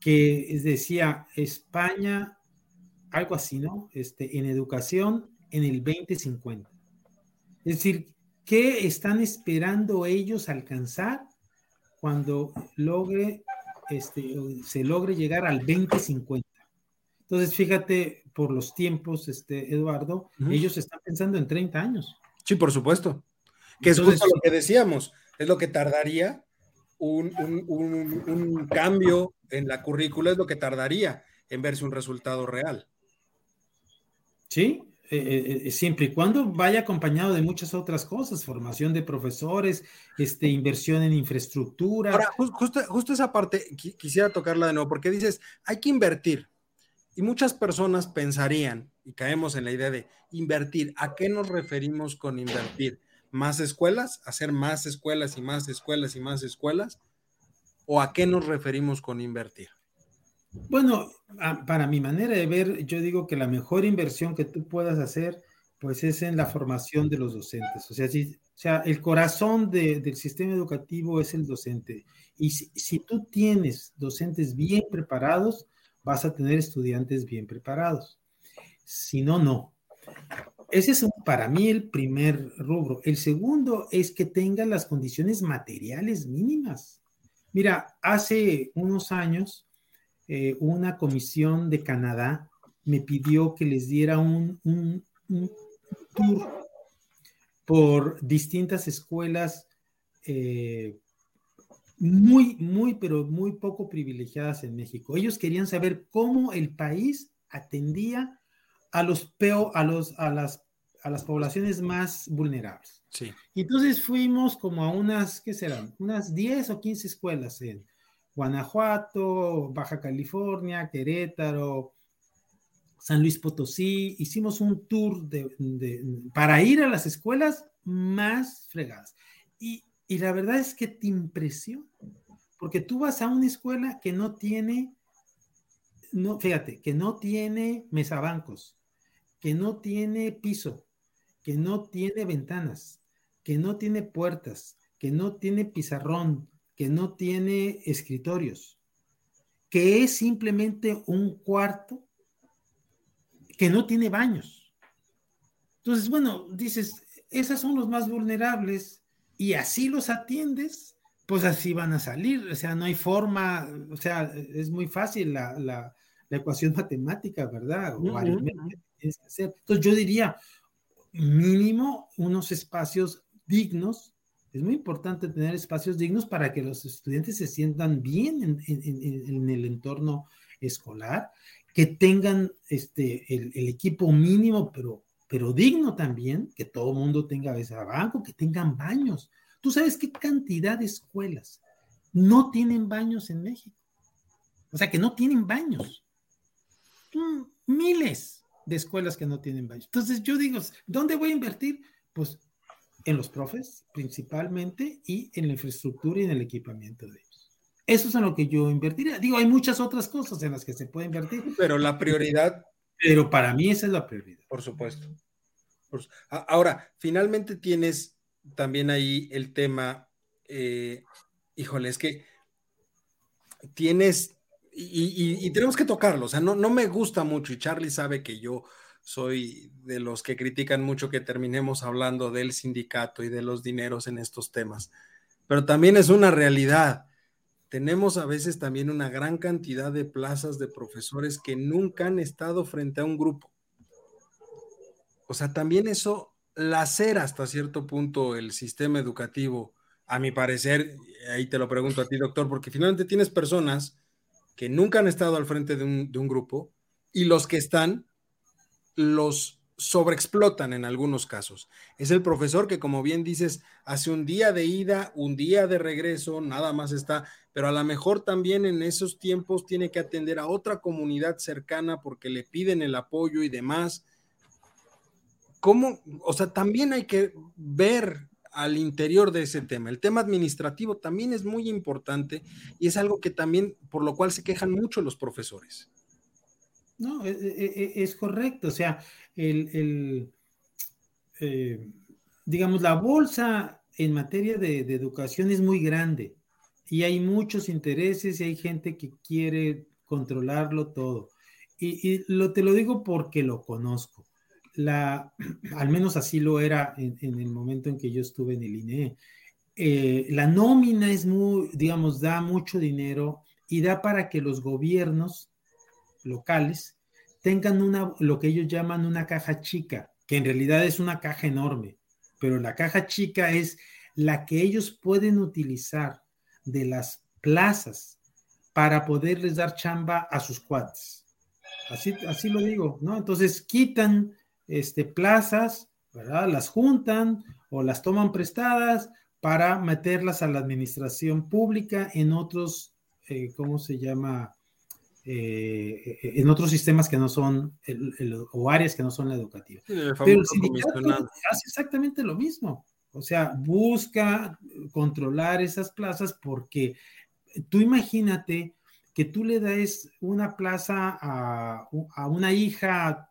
que decía España, algo así, ¿no? Este, en educación en el 2050. Es decir, ¿qué están esperando ellos alcanzar cuando logre, este, se logre llegar al 2050. Entonces, fíjate, por los tiempos, este, Eduardo, ellos están pensando en 30 años. Sí, por supuesto. Que es justo lo que decíamos, es lo que tardaría un, un, cambio en la currícula, es lo que tardaría en verse un resultado real. Sí, eh, eh, eh, siempre y cuando vaya acompañado de muchas otras cosas, formación de profesores, este, inversión en infraestructura. Ahora, justo, justo esa parte quisiera tocarla de nuevo, porque dices, hay que invertir. Y muchas personas pensarían, y caemos en la idea de invertir, ¿a qué nos referimos con invertir? ¿Más escuelas? ¿Hacer más escuelas y más escuelas y más escuelas? ¿O a qué nos referimos con invertir? Bueno, para mi manera de ver, yo digo que la mejor inversión que tú puedas hacer, pues es en la formación de los docentes. O sea, el corazón del sistema educativo es el docente. Y si, tú tienes docentes bien preparados, vas a tener estudiantes bien preparados. Si no, no. Ese es para mí el primer rubro. El segundo es que tengan las condiciones materiales mínimas. Mira, hace unos años eh, una comisión de Canadá me pidió que les diera un, tour por distintas escuelas eh, muy, muy, pero muy poco privilegiadas en México. Ellos querían saber cómo el país atendía a los peo, a los, a las, a las poblaciones más vulnerables. Sí. entonces fuimos como a unas, ¿qué serán? Unas 10 o 15 escuelas en, Guanajuato, Baja California, Querétaro, San Luis Potosí. Hicimos un tour para ir a las escuelas más fregadas. Y, la verdad es que te impresiona, porque tú vas a una escuela que no tiene, no, fíjate, que no tiene mesabancos, que no tiene piso, que no tiene ventanas, que no tiene puertas, que no tiene pizarrón, que no tiene escritorios, que es simplemente un cuarto que no tiene baños. Entonces, bueno, dices, esos son los más vulnerables y así los atiendes, pues así van a salir. O sea, no hay forma, o sea, es muy fácil la, ecuación (laughs) matemática, ¿verdad? O Entonces, yo diría, mínimo unos espacios dignos es muy importante tener espacios dignos para que los estudiantes se sientan bien en, el entorno escolar, que tengan este, el, equipo mínimo, pero, pero digno también, que todo mundo tenga banco, que tengan baños. Tú sabes qué cantidad de escuelas no tienen baños en México. O sea, que no tienen baños. Mm, miles de escuelas que no tienen baños. Entonces yo digo, ¿dónde voy a invertir? Pues en los profes principalmente y en la infraestructura y en el equipamiento de ellos. Eso es en lo que yo invertiría. Digo, hay muchas otras cosas en las que se puede invertir. Pero la prioridad. Pero para mí esa es la prioridad. Por supuesto. Ahora, finalmente tienes también ahí el tema, eh, híjole, es que tienes, y, tenemos que tocarlo, o sea, no, no me gusta mucho, y Charlie sabe que yo soy de los que critican mucho que terminemos hablando del sindicato y de los dineros en estos temas, pero también es una realidad. Tenemos a veces también una gran cantidad de plazas de profesores que nunca han estado frente a un grupo. O sea, también eso lacera hasta cierto punto el sistema educativo, a mi parecer, ahí te lo pregunto a ti, doctor, porque finalmente tienes personas que nunca han estado al frente de un, de un grupo y los que están los sobreexplotan en algunos casos. Es el profesor que, como bien dices, hace un día de ida, un día de regreso, nada más está, pero a lo mejor también en esos tiempos tiene que atender a otra comunidad cercana porque le piden el apoyo y demás. ¿Cómo? O sea, también hay que ver al interior de ese tema. El tema administrativo también es muy importante y es algo que también, por lo cual se quejan mucho los profesores. No, e, e, e, es, correcto. O sea, el, eh, digamos, la bolsa en materia de, educación es muy grande y hay muchos intereses y hay gente que quiere controlarlo todo. Y, lo, te lo digo porque lo conozco. La, (clears throat) al menos así lo era en, el momento en que yo estuve en el INE. Eh, la nómina es muy, digamos, da mucho dinero y da para que los gobiernos locales tengan una, lo que ellos llaman una caja chica, que en realidad es una caja enorme, pero la caja chica es la que ellos pueden utilizar de las plazas para poderles dar chamba a sus cuates. Así, así lo digo, ¿no? Entonces quitan este, plazas, ¿verdad? Las juntan o las toman prestadas para meterlas a la administración pública en otros, eh, ¿cómo se llama? Eh, en otros sistemas que no son, o áreas que no son la educativa. Pero el sindicato hace exactamente lo mismo. O sea, busca controlar esas plazas porque tú imagínate que tú le des una plaza a, a una hija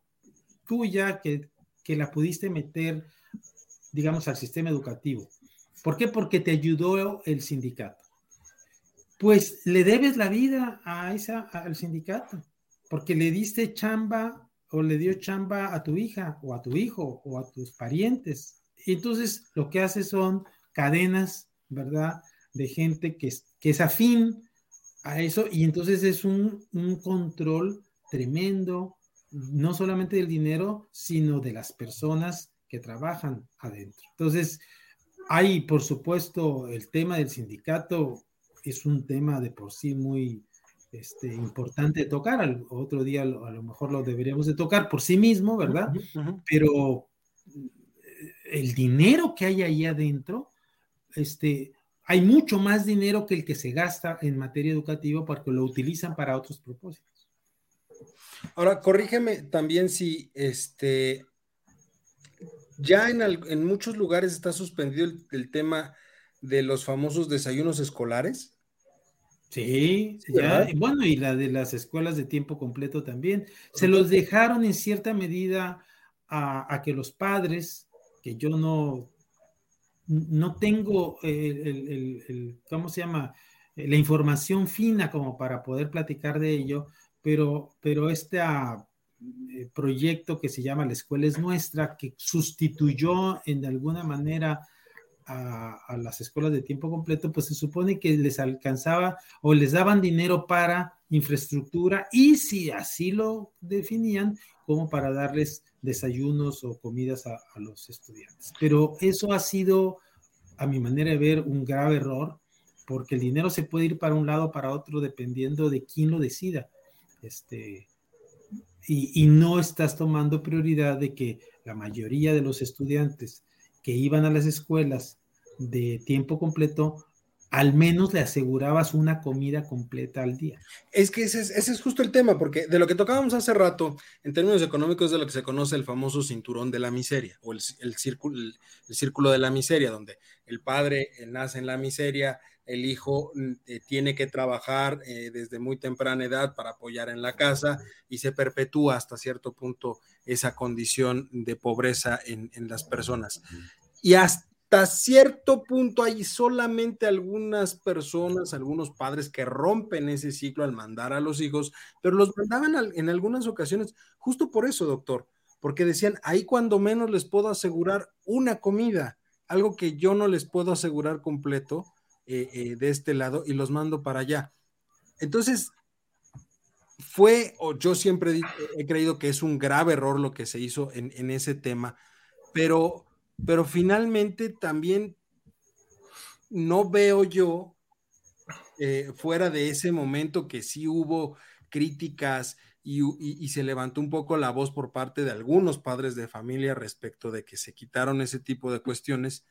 tuya que, que, la pudiste meter, digamos, al sistema educativo. ¿Por qué? Porque te ayudó el sindicato pues le debes la vida a esa, al sindicato, porque le diste chamba o le dio chamba a tu hija o a tu hijo o a tus parientes. Entonces lo que hace son cadenas, ¿verdad? De gente que es, que es afín a eso y entonces es un, un control tremendo, no solamente del dinero, sino de las personas que trabajan adentro. Entonces, hay, por supuesto, el tema del sindicato es un tema de por sí muy este, importante de tocar. Al, otro día a lo mejor lo deberíamos de tocar por sí mismo, ¿verdad? Pero eh, el dinero que hay ahí adentro, este, hay mucho más dinero que el que se gasta en materia educativa porque lo utilizan para otros propósitos. Ahora, corrígeme también si este ya en, en muchos lugares está suspendido el, tema de los famosos desayunos escolares. Sí, ya, bueno, y la de las escuelas de tiempo completo también. Se los dejaron en cierta medida a, que los padres, que yo no, no tengo el, ¿cómo se llama? La información fina como para poder platicar de ello, pero, pero este eh, proyecto que se llama La Escuela es Nuestra, que sustituyó en alguna manera a, las escuelas de tiempo completo, pues se supone que les alcanzaba o les daban dinero para infraestructura y si así lo definían, como para darles desayunos o comidas a, los estudiantes. Pero eso ha sido, a mi manera de ver, un grave error, porque el dinero se puede ir para un lado o para otro dependiendo de quién lo decida. Este, y, y no estás tomando prioridad de que la mayoría de los estudiantes que iban a las escuelas de tiempo completo al menos le asegurabas una comida completa al día. Es que ese es, justo el tema, porque de lo que tocábamos hace rato, en términos económicos, de lo que se conoce el famoso cinturón de la miseria, o el, círculo, el, círculo de la miseria, donde el padre nace en la miseria, el hijo mm, eh, tiene que trabajar eh, desde muy temprana edad para apoyar en la casa y se perpetúa hasta cierto punto esa condición de pobreza en, en las personas. Y hasta hasta cierto punto hay solamente algunas personas, algunos padres que rompen ese ciclo al mandar a los hijos, pero los mandaban en algunas ocasiones justo por eso, doctor, porque decían, ahí cuando menos les puedo asegurar una comida, algo que yo no les puedo asegurar completo eh, eh, de este lado y los mando para allá. Entonces, fue, o yo siempre he, creído que es un grave error lo que se hizo en, en ese tema, pero pero finalmente también no veo yo, eh, fuera de ese momento que sí hubo críticas y, se levantó un poco la voz por parte de algunos padres de familia respecto de que se quitaron ese tipo de cuestiones,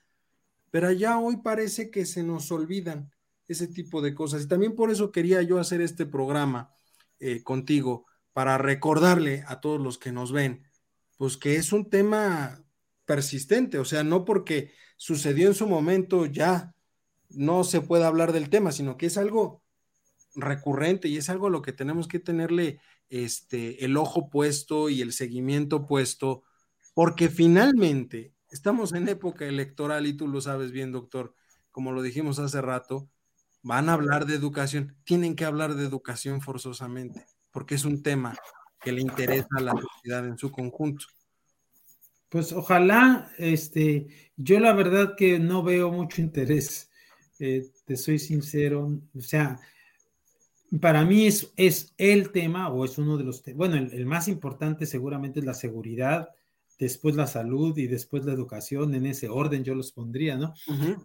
pero ya hoy parece que se nos olvidan ese tipo de cosas. Y también por eso quería yo hacer este programa eh, contigo, para recordarle a todos los que nos ven, pues que es un tema persistente, o sea, no porque sucedió en su momento ya no se puede hablar del tema, sino que es algo recurrente y es algo a lo que tenemos que tenerle este, el ojo puesto y el seguimiento puesto, porque finalmente estamos en época electoral y tú lo sabes bien, doctor, como lo dijimos hace rato, van a hablar de educación, tienen que hablar de educación forzosamente, porque es un tema que le interesa a la sociedad en su conjunto. Pues ojalá, este, yo la verdad que no veo mucho interés, eh, te soy sincero, o sea, para mí es, es el tema o es uno de los bueno, el, más importante seguramente es la seguridad, después la salud y después la educación, en ese orden yo los pondría, ¿no?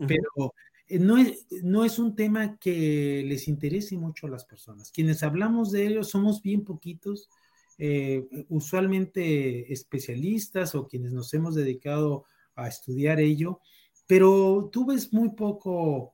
Pero eh, no, es, no es un tema que les interese mucho a las personas. Quienes hablamos de ello somos bien poquitos eh, usualmente especialistas o quienes nos hemos dedicado a estudiar ello, pero tú ves muy poco,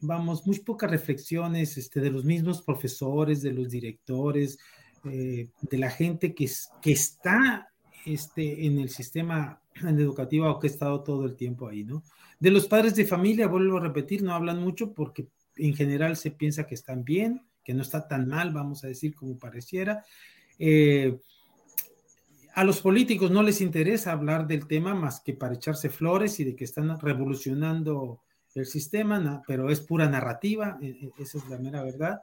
vamos, muy pocas reflexiones este, de los mismos profesores, de los directores, eh, de la gente que, que está este, en el sistema educativo que ha estado todo el tiempo ahí, ¿no? De los padres de familia, vuelvo a repetir, no hablan mucho porque en general se piensa que están bien, que no está tan mal, vamos a decir, como pareciera. Eh, a los políticos no les interesa hablar del tema más que para echarse flores y de que están revolucionando el sistema, pero es pura narrativa, e, e, esa es la mera verdad.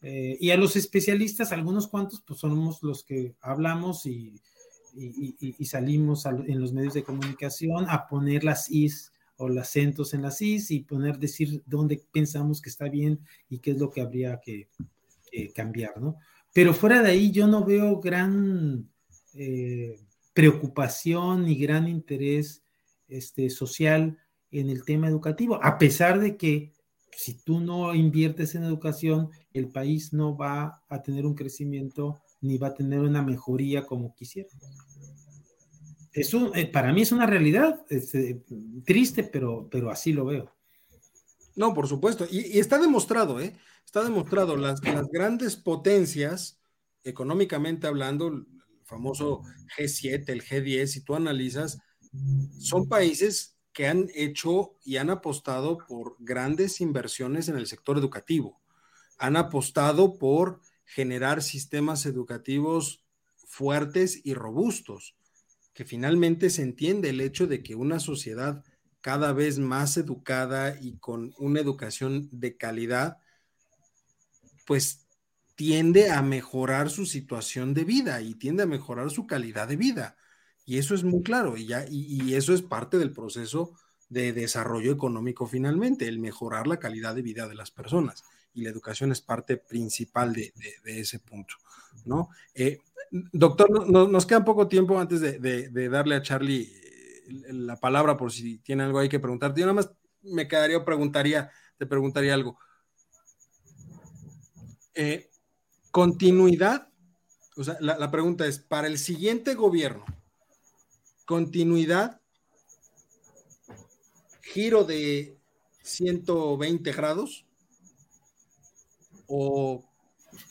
Eh, y a los especialistas, algunos cuantos, pues somos los que hablamos y, salimos en los medios de comunicación a poner las is o los acentos en las is y poner, decir dónde pensamos que está bien y qué es lo que habría que, que cambiar, ¿no? Pero fuera de ahí yo no veo gran eh, preocupación ni gran interés este, social en el tema educativo, a pesar de que si tú no inviertes en educación, el país no va a tener un crecimiento ni va a tener una mejoría como quisiera. Eso eh, para mí es una realidad, este, triste, pero, pero así lo veo. No, por supuesto. Y, está demostrado, ¿eh? Está demostrado. Las, las grandes potencias, económicamente hablando, el famoso G7, el G10, si tú analizas, son países que han hecho y han apostado por grandes inversiones en el sector educativo. Han apostado por generar sistemas educativos fuertes y robustos, que finalmente se entiende el hecho de que una sociedad cada vez más educada y con una educación de calidad, pues tiende a mejorar su situación de vida y tiende a mejorar su calidad de vida. Y eso es muy claro, y, ya, y, eso es parte del proceso de desarrollo económico finalmente, el mejorar la calidad de vida de las personas. Y la educación es parte principal de, ese punto, ¿no? Eh, doctor, nos queda poco tiempo antes de darle a Charlie la palabra por si tiene algo ahí que preguntarte. Yo nada más me quedaría o preguntaría, te preguntaría algo. Eh, continuidad, o sea, la, pregunta es, para el siguiente gobierno, continuidad, giro de 120 grados o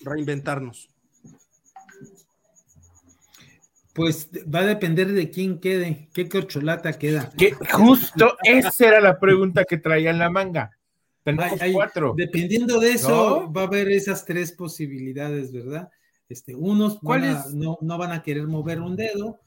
reinventarnos? Pues va a depender de quién quede, qué corcholata queda. Que justo esa era la pregunta que traía en la manga. Tenemos cuatro. Dependiendo de eso, va a haber esas tres posibilidades, ¿verdad? Este, unos no, no van a querer mover un dedo,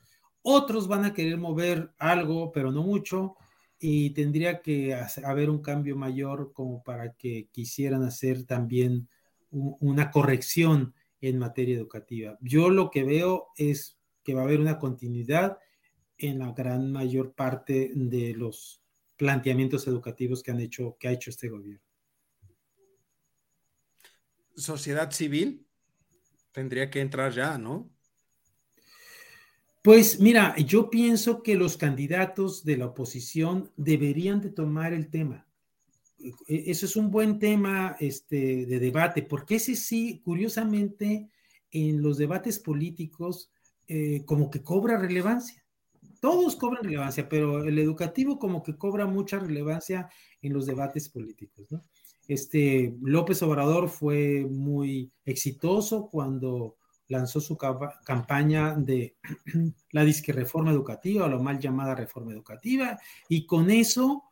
otros van a querer mover algo, pero no mucho, y tendría que haber un cambio mayor como para que quisieran hacer también una corrección en materia educativa. Yo lo que veo es que va a haber una continuidad en la gran mayor parte de los planteamientos educativos que han hecho, que ha hecho este gobierno. Sociedad civil tendría que entrar ya, ¿no? Pues mira, yo pienso que los candidatos de la oposición deberían de tomar el tema. E, eso es un buen tema este, de debate, porque ese sí, curiosamente, en los debates políticos, eh, como que cobra relevancia. Todos cobran relevancia, pero el educativo como que cobra mucha relevancia en los debates políticos. Este López Obrador fue muy exitoso cuando lanzó su campaña de (clears throat) la disque reforma educativa, o la mal llamada reforma educativa, y con eso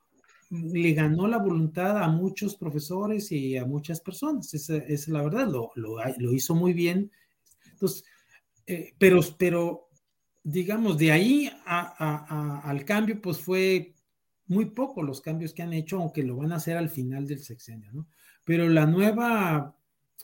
le ganó la voluntad a muchos profesores y a muchas personas. Esa es la verdad, lo, lo, hizo muy bien. Entonces, eh, pero, pero, digamos, de ahí al cambio, pues fue muy poco los cambios que han hecho, aunque lo van a hacer al final del sexenio, ¿no? Pero la nueva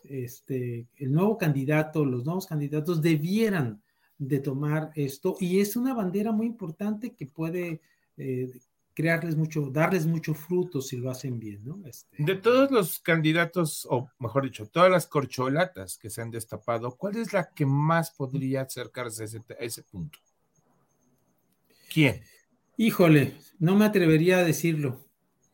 este, el nuevo candidato, los nuevos candidatos debieran de tomar esto y es una bandera muy importante que puede eh, crearles mucho, darles mucho fruto si lo hacen bien, ¿no? Este, de todos los candidatos, o mejor dicho, todas las corcholatas que se han destapado, ¿cuál es la que más podría acercarse a ese, a ese punto? ¿Quién? Híjole, no me atrevería a decirlo.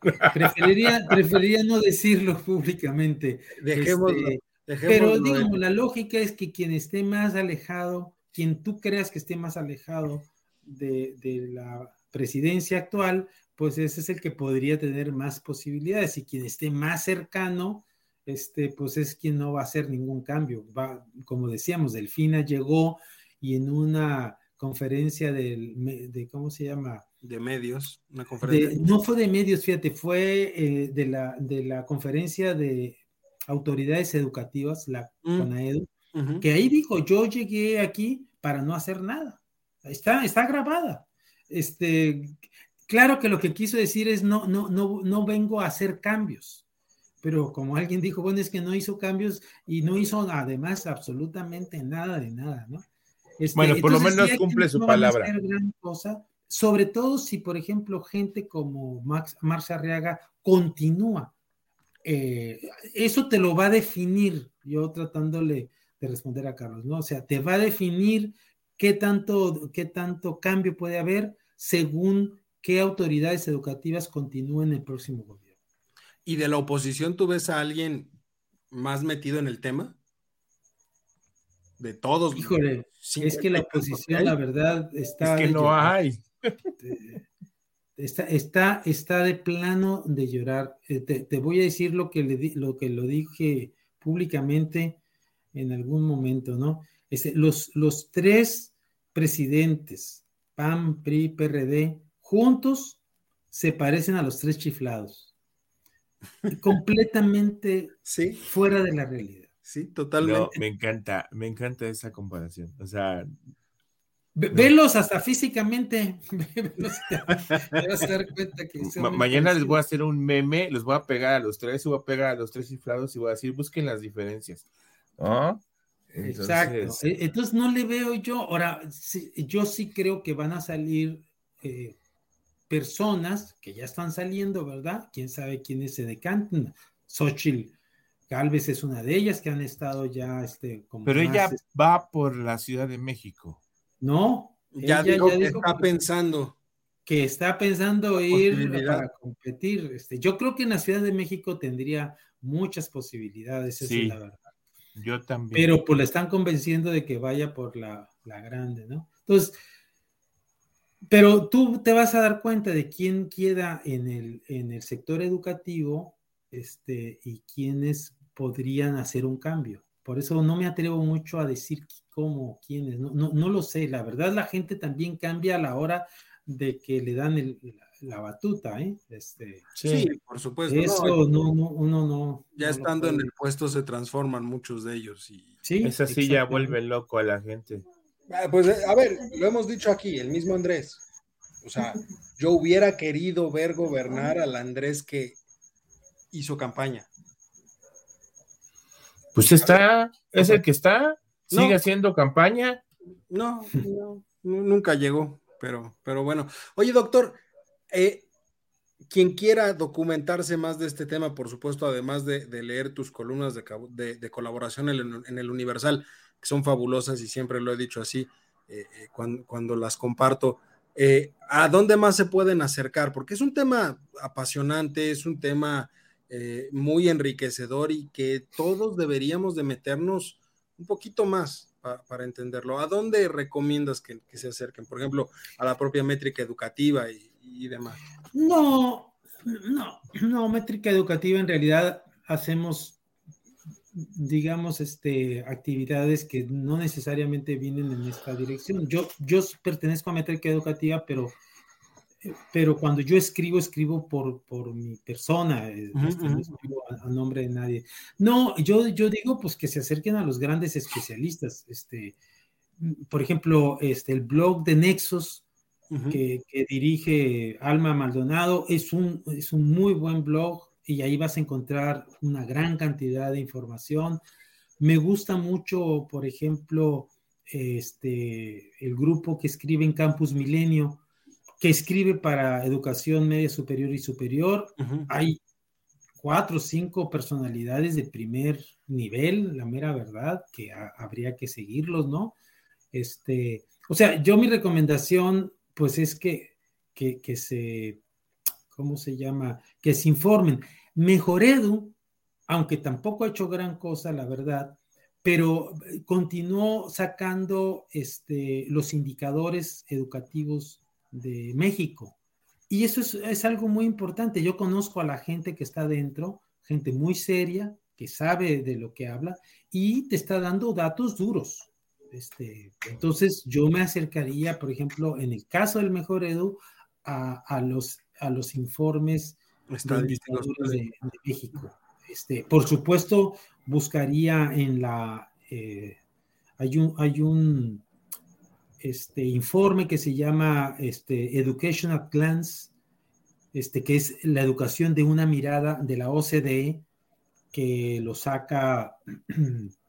Preferiría, (laughs) preferiría no decirlo públicamente. Este, pero digamos, la lógica es que quien esté más alejado, quien tú creas que esté más alejado de, la presidencia actual, pues ese es el que podría tener más posibilidades. Y quien esté más cercano, este, pues es quien no va a hacer ningún cambio. Va, como decíamos, Delfina llegó y en una conferencia del, de, ¿cómo se llama? De medios, una conferencia. no fue de medios, fíjate, fue eh, de, la, de la conferencia de autoridades educativas, la mm. CONAEDU, que ahí dijo, yo llegué aquí para no hacer nada. Está, está grabada. Este, claro que lo que quiso decir es no, no, no, no vengo a hacer cambios. Pero como alguien dijo, bueno, es que no hizo cambios y no hizo además absolutamente nada de nada, ¿no? Este, bueno, por lo menos cumple su palabra. Gran cosa, sobre todo si, por ejemplo, gente como Max, Marcia Arriaga continúa. Eh, eso te lo va a definir, yo tratándole de responder a Carlos, ¿no? O sea, te va a definir qué tanto, qué tanto cambio puede haber según qué autoridades educativas continúen el próximo gobierno. ¿Y de la oposición tú ves a alguien más metido en el tema? De todos. Híjole, es que la oposición, la verdad, está. Es que no hay. Está, está, está de plano de llorar. Eh, te, voy a decir lo que, le lo que lo dije públicamente en algún momento, ¿no? Este, los, los tres presidentes, PAN, PRI, PRD, juntos se parecen a los tres chiflados. (laughs) completamente fuera de la realidad. Sí, totalmente. me encanta, me encanta esa comparación. O sea, Velos hasta físicamente. (laughs) mañana les voy a hacer un meme, les voy a pegar a los tres, y voy a pegar a los tres cifrados y voy a decir, busquen las diferencias. Exacto. E, entonces no le veo yo. Ahora, yo sí creo que van a salir eh, personas que ya están saliendo, ¿verdad? Quién sabe quiénes se decantan. Xochitl Galvez es una de ellas que han estado ya, este, como Pero ella este va por la Ciudad de México. No, ya, dijo que está pensando. Que está pensando ir para competir. Este, yo creo que en la Ciudad de México tendría muchas posibilidades, esa es la verdad. Yo también. Pero pues le están convenciendo de que vaya por la, la grande, ¿no? Entonces, Pero tú te vas a dar cuenta de quién queda en el, en el sector educativo este, y quiénes podrían hacer un cambio. Por eso no me atrevo mucho a decir cómo, quiénes, no, no, no lo sé. La verdad, la gente también cambia a la hora de que le dan el, batuta, ¿eh? Este, sí, por supuesto. Eso no, no, uno no. Ya estando en el puesto se transforman muchos de ellos. Y... Sí, Esa sí ya vuelve loco a la gente. Ah, pues eh, a ver, lo hemos dicho aquí, el mismo Andrés. O sea, yo hubiera querido ver gobernar al Andrés que hizo campaña. Pues está, es el que está, sigue haciendo campaña. No, no, nunca llegó, pero, pero bueno. Oye, doctor, eh, quien quiera documentarse más de este tema, por supuesto, además de, leer tus columnas de, colaboración en el, Universal, que son fabulosas y siempre lo he dicho así eh, eh, cuando, las comparto, ¿a dónde más se pueden acercar? Porque es un tema apasionante, es un tema muy enriquecedor y que todos deberíamos de meternos un poquito más para entenderlo. ¿A dónde recomiendas que, que, se acerquen? Por ejemplo, a la propia métrica educativa y, y demás. No, no, no, métrica educativa en realidad hacemos, digamos, este, actividades que no necesariamente vienen en esta dirección. Yo, yo pertenezco a métrica educativa, pero, pero cuando yo escribo, escribo por, por mi persona, este, no escribo a, nombre de nadie. No, yo, yo digo pues que se acerquen a los grandes especialistas. Este, por ejemplo, este, el blog de Nexos que, dirige Alma Maldonado. Es un, es un muy buen blog y ahí vas a encontrar una gran cantidad de información. Me gusta mucho, por ejemplo, este, el grupo que escribe en Campus Milenio, que escribe para educación media superior y superior. Hay cuatro o cinco personalidades de primer nivel, la mera verdad, que habría que seguirlos, ¿no? Este, o sea, yo mi recomendación pues es que, que, se, ¿cómo se llama? Que se informen. Mejoredu, aunque tampoco ha hecho gran cosa, la verdad, pero continuó sacando este, los indicadores educativos de México. Y eso es, es, algo muy importante. Yo conozco a la gente que está dentro, gente muy seria, que sabe de lo que habla y te está dando datos duros. Este, entonces yo me acercaría, por ejemplo, en el caso del Mejor Edu, a, los, a los informes de, de, México. Este, por supuesto, buscaría en la... Eh, hay un, hay un este, informe que se llama este, Education at Glance, este, que es la educación de una mirada de la OCDE, que lo saca (clears throat)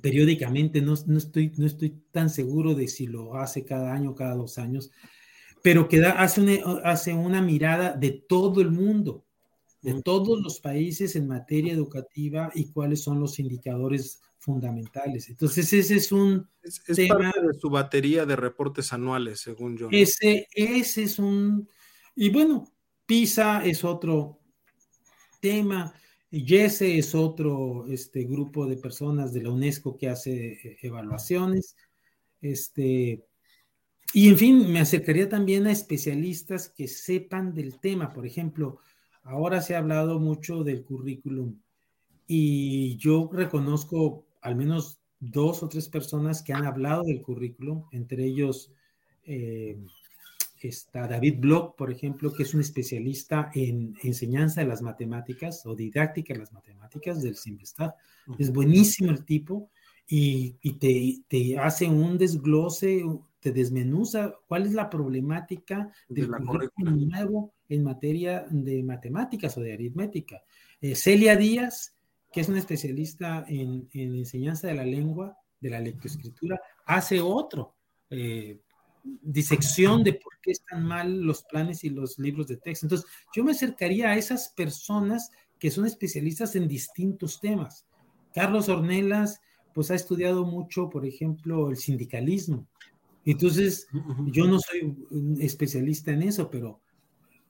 periódicamente, no, estoy, no estoy tan seguro de si lo hace cada año o cada dos años, pero que hace, una, hace una mirada de todo el mundo, de todos los países en materia educativa y cuáles son los indicadores fundamentales. Entonces, ese es un es, parte de su batería de reportes anuales, según yo. Ese, ese es un... Y bueno, PISA es otro tema. Yese es otro este, grupo de personas de la UNESCO que hace eh, evaluaciones. Este, y en fin, me acercaría también a especialistas que sepan del tema. Por ejemplo, ahora se ha hablado mucho del currículum y yo reconozco al menos dos o tres personas que han hablado del currículum, entre ellos eh, está David Bloch, por ejemplo, que es un especialista en enseñanza de las matemáticas o didáctica de las matemáticas del Simvestab. Es buenísimo el tipo y, te, hace un desglose, te desmenuza cuál es la problemática del currículum nuevo en materia de matemáticas o de aritmética. Eh, Celia Díaz, que es una especialista en, enseñanza de la lengua, de la lectoescritura, hace otro. Eh, disección de por qué están mal los planes y los libros de texto. Entonces, yo me acercaría a esas personas que son especialistas en distintos temas. Carlos Ornelas, pues ha estudiado mucho, por ejemplo, el sindicalismo. Entonces, yo no soy especialista en eso, pero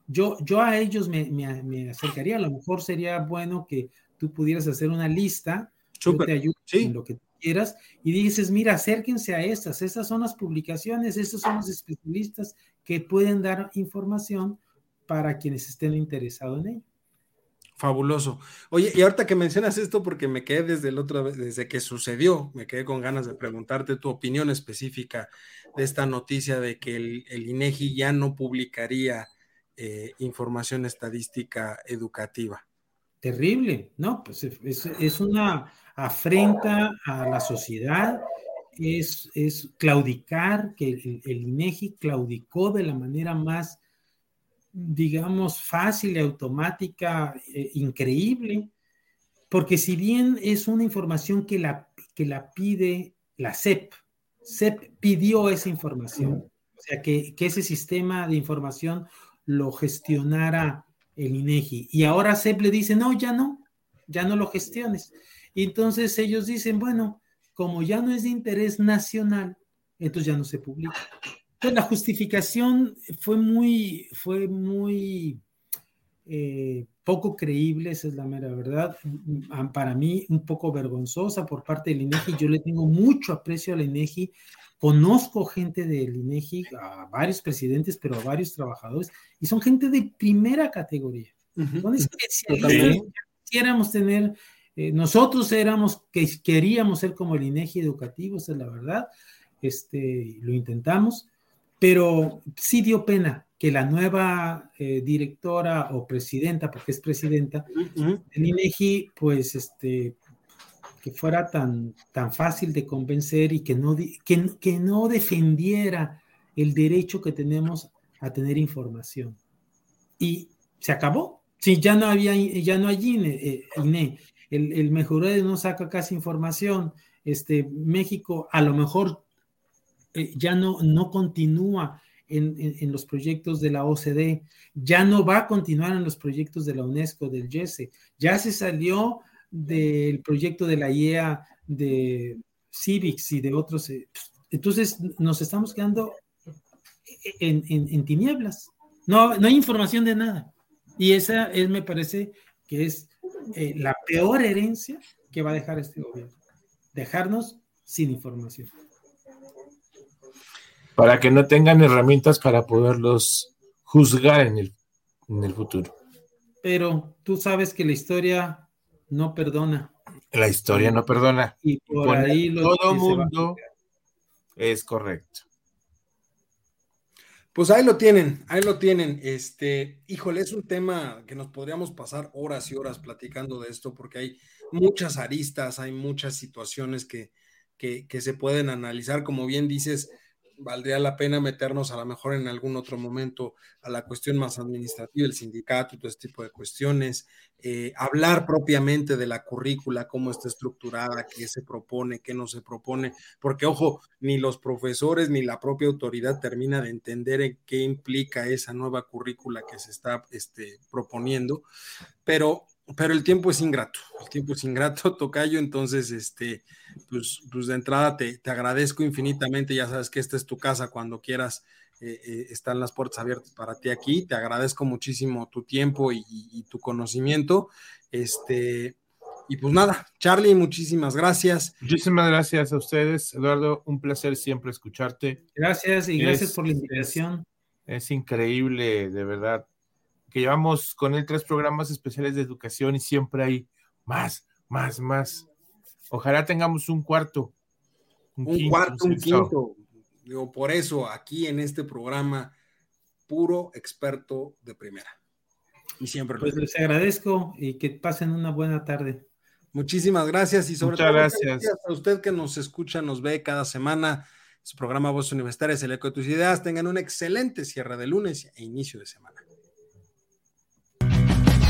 yo, yo a ellos me, me, acercaría. A lo mejor sería bueno que tú pudieras hacer una lista. Súper. te ayudo en lo que quieras, y dices, mira, acérquense a estas, estas son las publicaciones, estos son los especialistas que pueden dar información para quienes estén interesados en ello. Fabuloso. Oye, y ahorita que mencionas esto, porque me quedé desde el otro, desde que sucedió, me quedé con ganas de preguntarte tu opinión específica de esta noticia de que el, INEGI ya no publicaría eh, información estadística educativa. Terrible, ¿no? Pues es, una afrenta a la sociedad, es, es claudicar, que el, el INEGI claudicó de la manera más digamos, fácil y automática, eh, increíble, porque si bien es una información que la, que la pide la CEP, CEP pidió esa información, o sea, que, ese sistema de información lo gestionara el INEGI. Y ahora CEP le dice, no, ya no, ya no lo gestiones. Y entonces ellos dicen, bueno, como ya no es de interés nacional, entonces ya no se publica la justificación fue muy, fue muy eh, poco creíble, esa es la mera verdad. Para mí, un poco vergonzosa por parte del INEGI. Yo le tengo mucho aprecio al INEGI. Conozco gente del INEGI, a varios presidentes, pero a varios trabajadores, y son gente de primera categoría. Son especialistas. Quisiéramos tener, eh, nosotros éramos, que queríamos ser como el INEGI educativo, esa es la verdad. Este, lo intentamos pero sí dio pena que la nueva eh, directora o presidenta, porque es presidenta del INEGI, pues este, que fuera tan, tan fácil de convencer y que no, que, que no defendiera el derecho que tenemos a tener información. Y se acabó. Sí, ya no había, ya no hay INE, eh, INE. El, el no saca casi información. Este, México a lo mejor eh, ya no, no continúa en, los proyectos de la OCDE, ya no va a continuar en los proyectos de la UNESCO, del GESE, ya se salió del proyecto de la IEA, de Civics y de otros. Eh, entonces nos estamos quedando en, tinieblas. No, no hay información de nada. Y esa es, me parece que es eh, la peor herencia que va a dejar este gobierno. Dejarnos sin información para que no tengan herramientas para poderlos juzgar en el, en el futuro. Pero tú sabes que la historia no perdona. La historia no perdona. Y por ahí todo mundo es correcto. Pues ahí lo tienen, ahí lo tienen. Este, híjole, es un tema que nos podríamos pasar horas y horas platicando de esto, porque hay muchas aristas, hay muchas situaciones que, que, que se pueden analizar. Como bien dices, valdría la pena meternos a lo mejor en algún otro momento a la cuestión más administrativa, el sindicato y todo este tipo de cuestiones, eh, hablar propiamente de la currícula, cómo está estructurada, qué se propone, qué no se propone, porque ojo, ni los profesores ni la propia autoridad termina de entender en qué implica esa nueva currícula que se está este, proponiendo, pero pero el tiempo es ingrato, el tiempo es ingrato, (laughs) Tocayo, entonces, este, pues, pues de entrada te, agradezco infinitamente, ya sabes que esta es tu casa, cuando quieras, eh, eh, están las puertas abiertas para ti aquí, te agradezco muchísimo tu tiempo y, tu conocimiento, este, y pues nada, Charlie, muchísimas gracias. Muchísimas gracias a ustedes, Eduardo, un placer siempre escucharte. Gracias y gracias por la invitación. es increíble, de verdad, que llevamos con él tres programas especiales de educación y siempre hay más, más, más. Ojalá tengamos un cuarto. Un, cuarto, un quinto. Digo, por eso aquí en este programa, puro experto de primera. Y siempre Pues les agradezco y que pasen una buena tarde. Muchísimas gracias y sobre todo gracias. a usted que nos escucha, nos ve cada semana. Su programa Voz Universitaria es el eco de tus ideas. Tengan un excelente cierre de lunes e inicio de semana.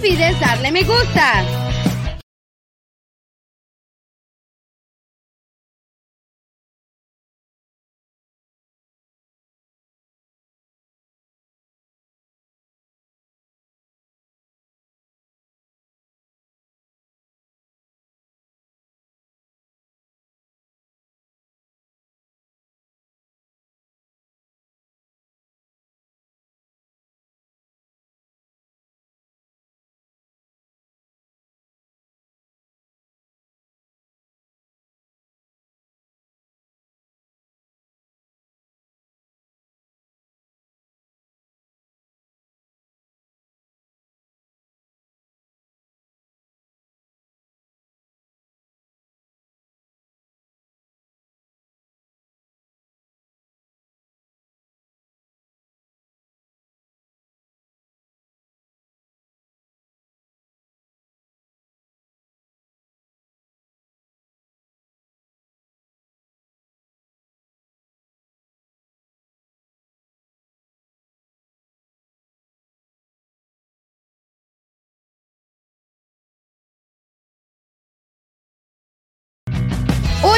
olvides darle me gusta.